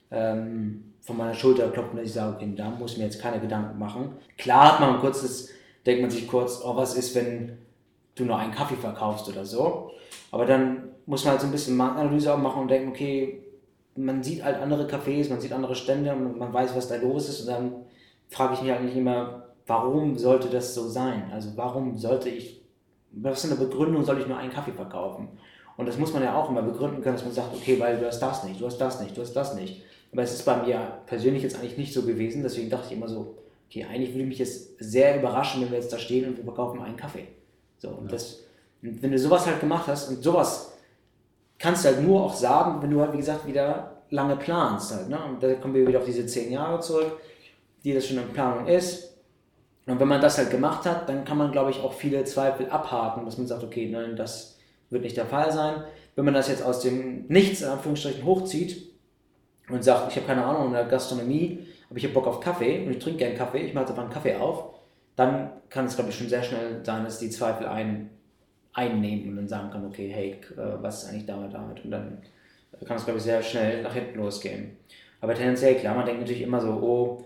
ähm, von meiner Schulter klopfen, dass ich sage, okay, da muss ich mir jetzt keine Gedanken machen. Klar hat man ein kurzes, denkt man sich kurz, oh, was ist, wenn du nur einen Kaffee verkaufst oder so. Aber dann muss man halt so ein bisschen Marktanalyse auch machen und denken, okay, man sieht halt andere Cafés, man sieht andere Stände und man weiß, was da los ist. Und dann frage ich mich eigentlich immer, warum sollte das so sein? Also warum sollte ich, was ist eine Begründung, soll ich nur einen Kaffee verkaufen? Und das muss man ja auch immer begründen können, dass man sagt, okay, weil du hast das nicht, du hast das nicht, du hast das nicht. Aber es ist bei mir persönlich jetzt eigentlich nicht so gewesen, deswegen dachte ich immer so, okay, eigentlich würde mich jetzt sehr überraschen, wenn wir jetzt da stehen und wir verkaufen einen Kaffee. So, und ja. das, wenn du sowas halt gemacht hast und sowas kannst du halt nur auch sagen, wenn du halt, wie gesagt, wieder lange planst halt, ne? Und da kommen wir wieder auf diese zehn Jahre zurück, die das schon in Planung ist. Und wenn man das halt gemacht hat, dann kann man, glaube ich, auch viele Zweifel abhaken, dass man sagt, okay, nein, das wird nicht der Fall sein. Wenn man das jetzt aus dem Nichts in Anführungsstrichen hochzieht und sagt, ich habe keine Ahnung in der Gastronomie, aber ich habe Bock auf Kaffee und ich trinke gerne Kaffee, ich mache jetzt einfach einen Kaffee auf, dann kann es, glaube ich, schon sehr schnell sein, dass die Zweifel ein, einnehmen und dann sagen kann, okay, hey, äh, was ist eigentlich damit, damit? Und dann kann es, glaube ich, sehr schnell nach hinten losgehen. Aber tendenziell, klar, man denkt natürlich immer so, oh,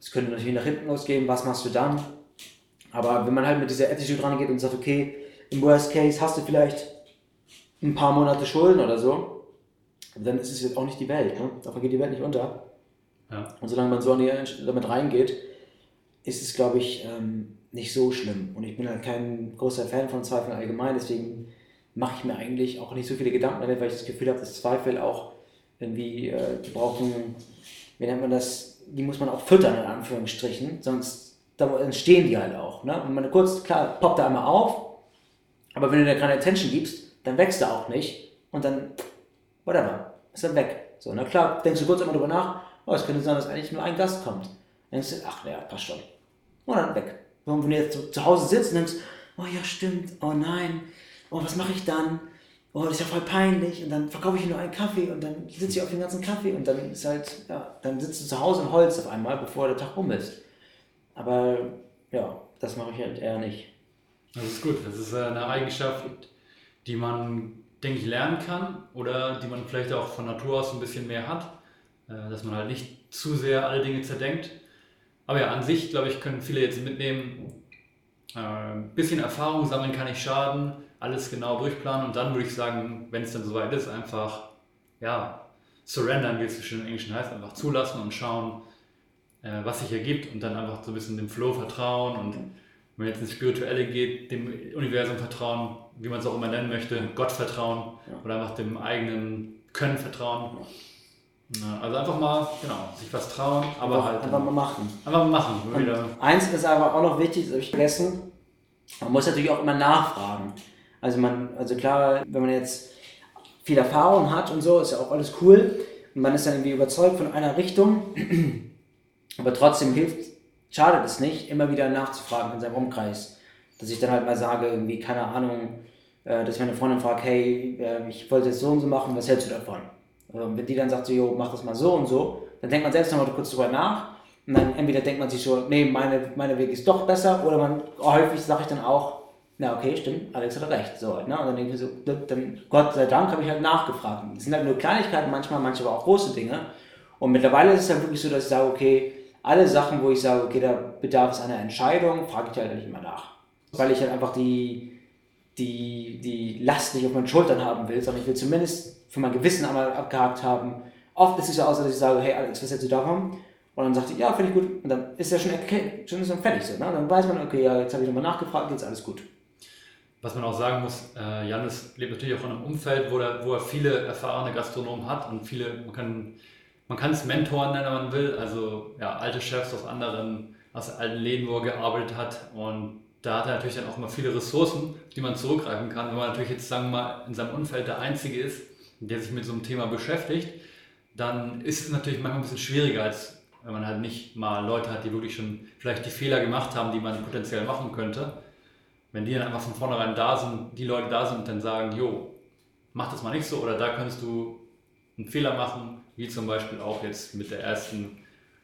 es könnte natürlich nach hinten losgehen, was machst du dann? Aber wenn man halt mit dieser Attitude rangeht und sagt, okay, im Worst Case hast du vielleicht ein paar Monate Schulden oder so, dann ist es jetzt auch nicht die Welt. Ne? Davon geht die Welt nicht unter. Ja. Und solange man so damit reingeht, ist es, glaube ich, ähm, nicht so schlimm. Und ich bin halt kein großer Fan von Zweifeln allgemein, deswegen mache ich mir eigentlich auch nicht so viele Gedanken damit, weil ich das Gefühl habe, dass Zweifel auch irgendwie, äh, die brauchen, wie nennt man das, die muss man auch füttern, in Anführungsstrichen, sonst da entstehen die halt auch. Ne? Und man kurz, klar, poppt er einmal auf, aber wenn du dir keine Attention gibst, dann wächst er auch nicht und dann, whatever, ist dann weg. So, na klar, denkst du kurz einmal drüber nach, oh, es könnte sein, dass eigentlich nur ein Gast kommt. Dann denkst du, ach, ja, passt schon. Und dann weg. Wenn du jetzt zu, Hause sitzt und denkst, oh ja, stimmt, oh nein, oh, was mache ich dann? Oh, das ist ja voll peinlich. Und dann verkaufe ich nur einen Kaffee und dann sitze ich auf den ganzen Kaffee und dann ist halt, ja, dann sitzt du zu Hause und holst auf einmal, bevor der Tag rum ist. Aber ja, das mache ich halt eher nicht. Das ist gut. Das ist eine Eigenschaft, die man, denke ich, lernen kann oder die man vielleicht auch von Natur aus ein bisschen mehr hat. Äh, dass man halt nicht zu sehr alle Dinge zerdenkt. Aber ja, an sich, glaube ich, können viele jetzt mitnehmen, ein äh, bisschen Erfahrung sammeln kann nicht schaden, alles genau durchplanen und dann würde ich sagen, wenn es dann soweit ist, einfach, ja, surrendern, wie es so schön im Englischen heißt, einfach zulassen und schauen, äh, was sich ergibt und dann einfach so ein bisschen dem Flow vertrauen und wenn man jetzt ins Spirituelle geht, dem Universum vertrauen, wie man es auch immer nennen möchte, Gott vertrauen ja. oder einfach dem eigenen Können vertrauen. Ja, also einfach mal, genau, sich was trauen, aber einfach, halt. Einfach mal machen. Einfach mal machen. Wieder. Eins ist aber auch noch wichtig, das habe ich vergessen, man muss natürlich auch immer nachfragen. Also man, also klar, wenn man jetzt viel Erfahrung hat und so, ist ja auch alles cool. Und man ist dann irgendwie überzeugt von einer Richtung. Aber trotzdem hilft, schadet es nicht, immer wieder nachzufragen in seinem Umkreis. Dass ich dann halt mal sage, irgendwie, keine Ahnung, äh, dass ich meine Freundin fragt, hey, äh, ich wollte es so und so machen, was hältst du davon? Und wenn die dann sagt, so, jo, mach das mal so und so, dann denkt man selbst noch mal kurz drüber nach. Und dann entweder denkt man sich so, nee, meine, meine Weg ist doch besser, oder man, häufig sage ich dann auch, na okay, stimmt, Alex hat recht. So, ne? Und dann denke ich so, dann, Gott sei Dank habe ich halt nachgefragt. Es sind halt nur Kleinigkeiten manchmal, manchmal aber auch große Dinge. Und mittlerweile ist es halt wirklich so, dass ich sage, okay, alle Sachen, wo ich sage, okay, da bedarf es einer Entscheidung, frage ich halt nicht immer nach. Weil ich halt einfach die, die, die Last nicht auf meinen Schultern haben will, sondern ich will zumindest für mein Gewissen einmal abgehakt haben. Oft ist es ja auch so, dass ich sage, hey Alex, was hältst du davon? Und dann sagt sie, ja, finde ich gut. Und dann ist ja schon, okay, schon ist dann fertig so. Ne? Dann weiß man, okay, ja, jetzt habe ich nochmal nachgefragt, jetzt alles gut. Was man auch sagen muss, äh, Janis lebt natürlich auch in einem Umfeld, wo er, wo er viele erfahrene Gastronomen hat und viele, man kann, man kann es Mentoren nennen, wenn man will, also ja, alte Chefs aus anderen, aus alten Läden, wo er gearbeitet hat und da hat er natürlich dann auch immer viele Ressourcen, die man zurückgreifen kann. Wenn man natürlich jetzt, sagen wir mal, in seinem Umfeld der Einzige ist, der sich mit so einem Thema beschäftigt, dann ist es natürlich manchmal ein bisschen schwieriger, als wenn man halt nicht mal Leute hat, die wirklich schon vielleicht die Fehler gemacht haben, die man potenziell machen könnte wenn die dann einfach von vornherein da sind, die Leute da sind und dann sagen, jo, mach das mal nicht so oder da kannst du einen Fehler machen, wie zum Beispiel auch jetzt mit der ersten,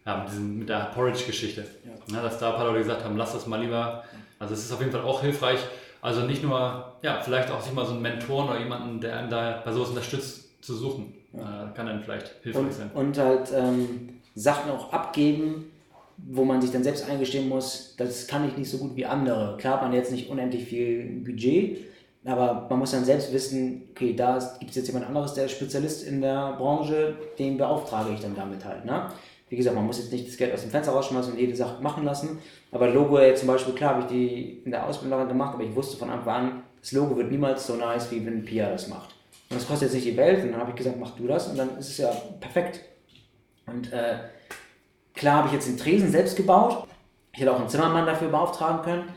ja, mit, diesem, mit der Porridge-Geschichte. Ja. Ja, dass da ein paar Leute gesagt haben, lass das mal lieber. Also es ist auf jeden Fall auch hilfreich. Also nicht nur, ja, vielleicht auch sich mal so einen Mentor oder jemanden, der einen da bei sowas unterstützt, zu suchen. Ja. Äh, kann dann vielleicht hilfreich und, sein. Und halt ähm, Sachen auch abgeben, wo man sich dann selbst eingestehen muss, das kann ich nicht so gut wie andere. Klar hat man jetzt nicht unendlich viel Budget, aber man muss dann selbst wissen, okay, da gibt es jetzt jemand anderes, der ist Spezialist in der Branche, den beauftrage ich dann damit halt. Ne? Wie gesagt, man muss jetzt nicht das Geld aus dem Fenster rausschmeißen und jede Sache machen lassen. Aber Logo jetzt zum Beispiel, klar habe ich die in der Ausbildung gemacht, aber ich wusste von Anfang an, das Logo wird niemals so nice, wie wenn Pia das macht. Und das kostet jetzt nicht die Welt. Und dann habe ich gesagt, mach du das und dann ist es ja perfekt. Und äh, Klar habe ich jetzt den Tresen selbst gebaut. Ich hätte auch einen Zimmermann dafür beauftragen können.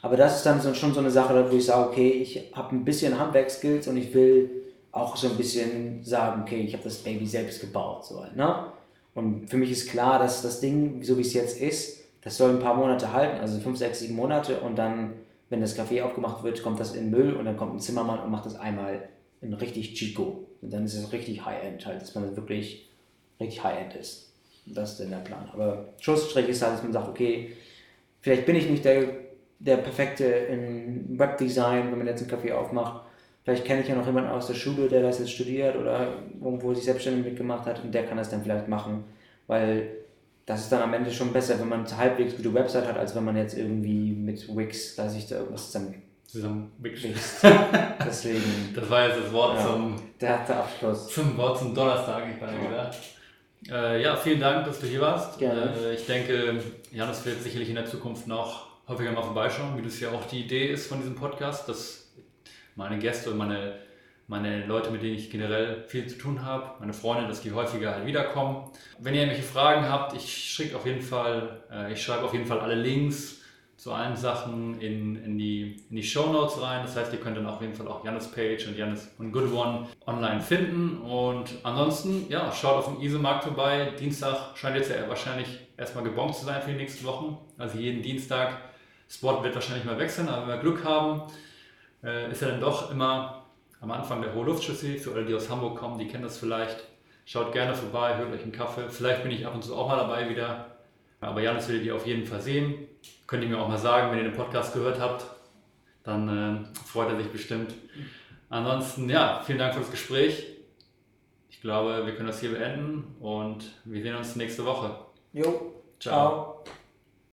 Aber das ist dann so, schon so eine Sache, wo ich sage, okay, ich habe ein bisschen Handwerkskills und ich will auch so ein bisschen sagen, okay, ich habe das Baby selbst gebaut. So ne? Und für mich ist klar, dass das Ding, so wie es jetzt ist, das soll ein paar Monate halten, also fünf, sechs, sieben Monate und dann wenn das Café aufgemacht wird, kommt das in Müll und dann kommt ein Zimmermann und macht das einmal in richtig Chico. Und dann ist es richtig High-End halt, dass man wirklich richtig High-End ist. Das ist dann der Plan. Aber Schlussstrich ist halt, dass man sagt, okay, vielleicht bin ich nicht der, der Perfekte in Webdesign, wenn man jetzt ein Café aufmacht. Vielleicht kenne ich ja noch jemanden aus der Schule, der das jetzt studiert oder irgendwo sich selbstständig mitgemacht hat und der kann das dann vielleicht machen, weil das ist dann am Ende schon besser, wenn man halbwegs gute Website hat, als wenn man jetzt irgendwie mit Wix, da sich da irgendwas zusammen Zusammen Wix. Deswegen. Das war jetzt das Wort Ja. zum, Der hatte Abschluss. zum Wort zum Donnerstag, ich gerade gedacht. Äh, ja, vielen Dank, dass du hier warst. Gerne. Äh, ich denke, Janus wird sicherlich in der Zukunft noch häufiger mal vorbeischauen, wie das ja auch die Idee ist von diesem Podcast, dass meine Gäste und meine, meine Leute, mit denen ich generell viel zu tun habe, meine Freunde, dass die häufiger halt wiederkommen. Wenn ihr irgendwelche Fragen habt, ich schicke auf jeden Fall, äh, ich schreibe auf jeden Fall alle Links zu allen Sachen in, in die, in die Show Notes rein. Das heißt, ihr könnt dann auf jeden Fall auch Jannis Page und Jannis und Good One online finden. Und ansonsten, ja, schaut auf dem Isemarkt vorbei. Dienstag scheint jetzt ja wahrscheinlich erstmal gebongt zu sein für die nächsten Wochen. Also jeden Dienstag. Spot wird wahrscheinlich mal wechseln, aber wenn wir Glück haben, äh, ist er dann doch immer am Anfang der Hohe Luftchaussee. Für alle, die aus Hamburg kommen, die kennen das vielleicht. Schaut gerne vorbei, hört euch einen Kaffee. Vielleicht bin ich ab und zu auch mal dabei wieder. Aber Janis will ihr auf jeden Fall sehen. Könnt ihr mir auch mal sagen, wenn ihr den Podcast gehört habt. Dann äh, freut er sich bestimmt. Ansonsten, ja, vielen Dank für das Gespräch. Ich glaube, wir können das hier beenden und wir sehen uns nächste Woche. Jo, Ciao. ciao.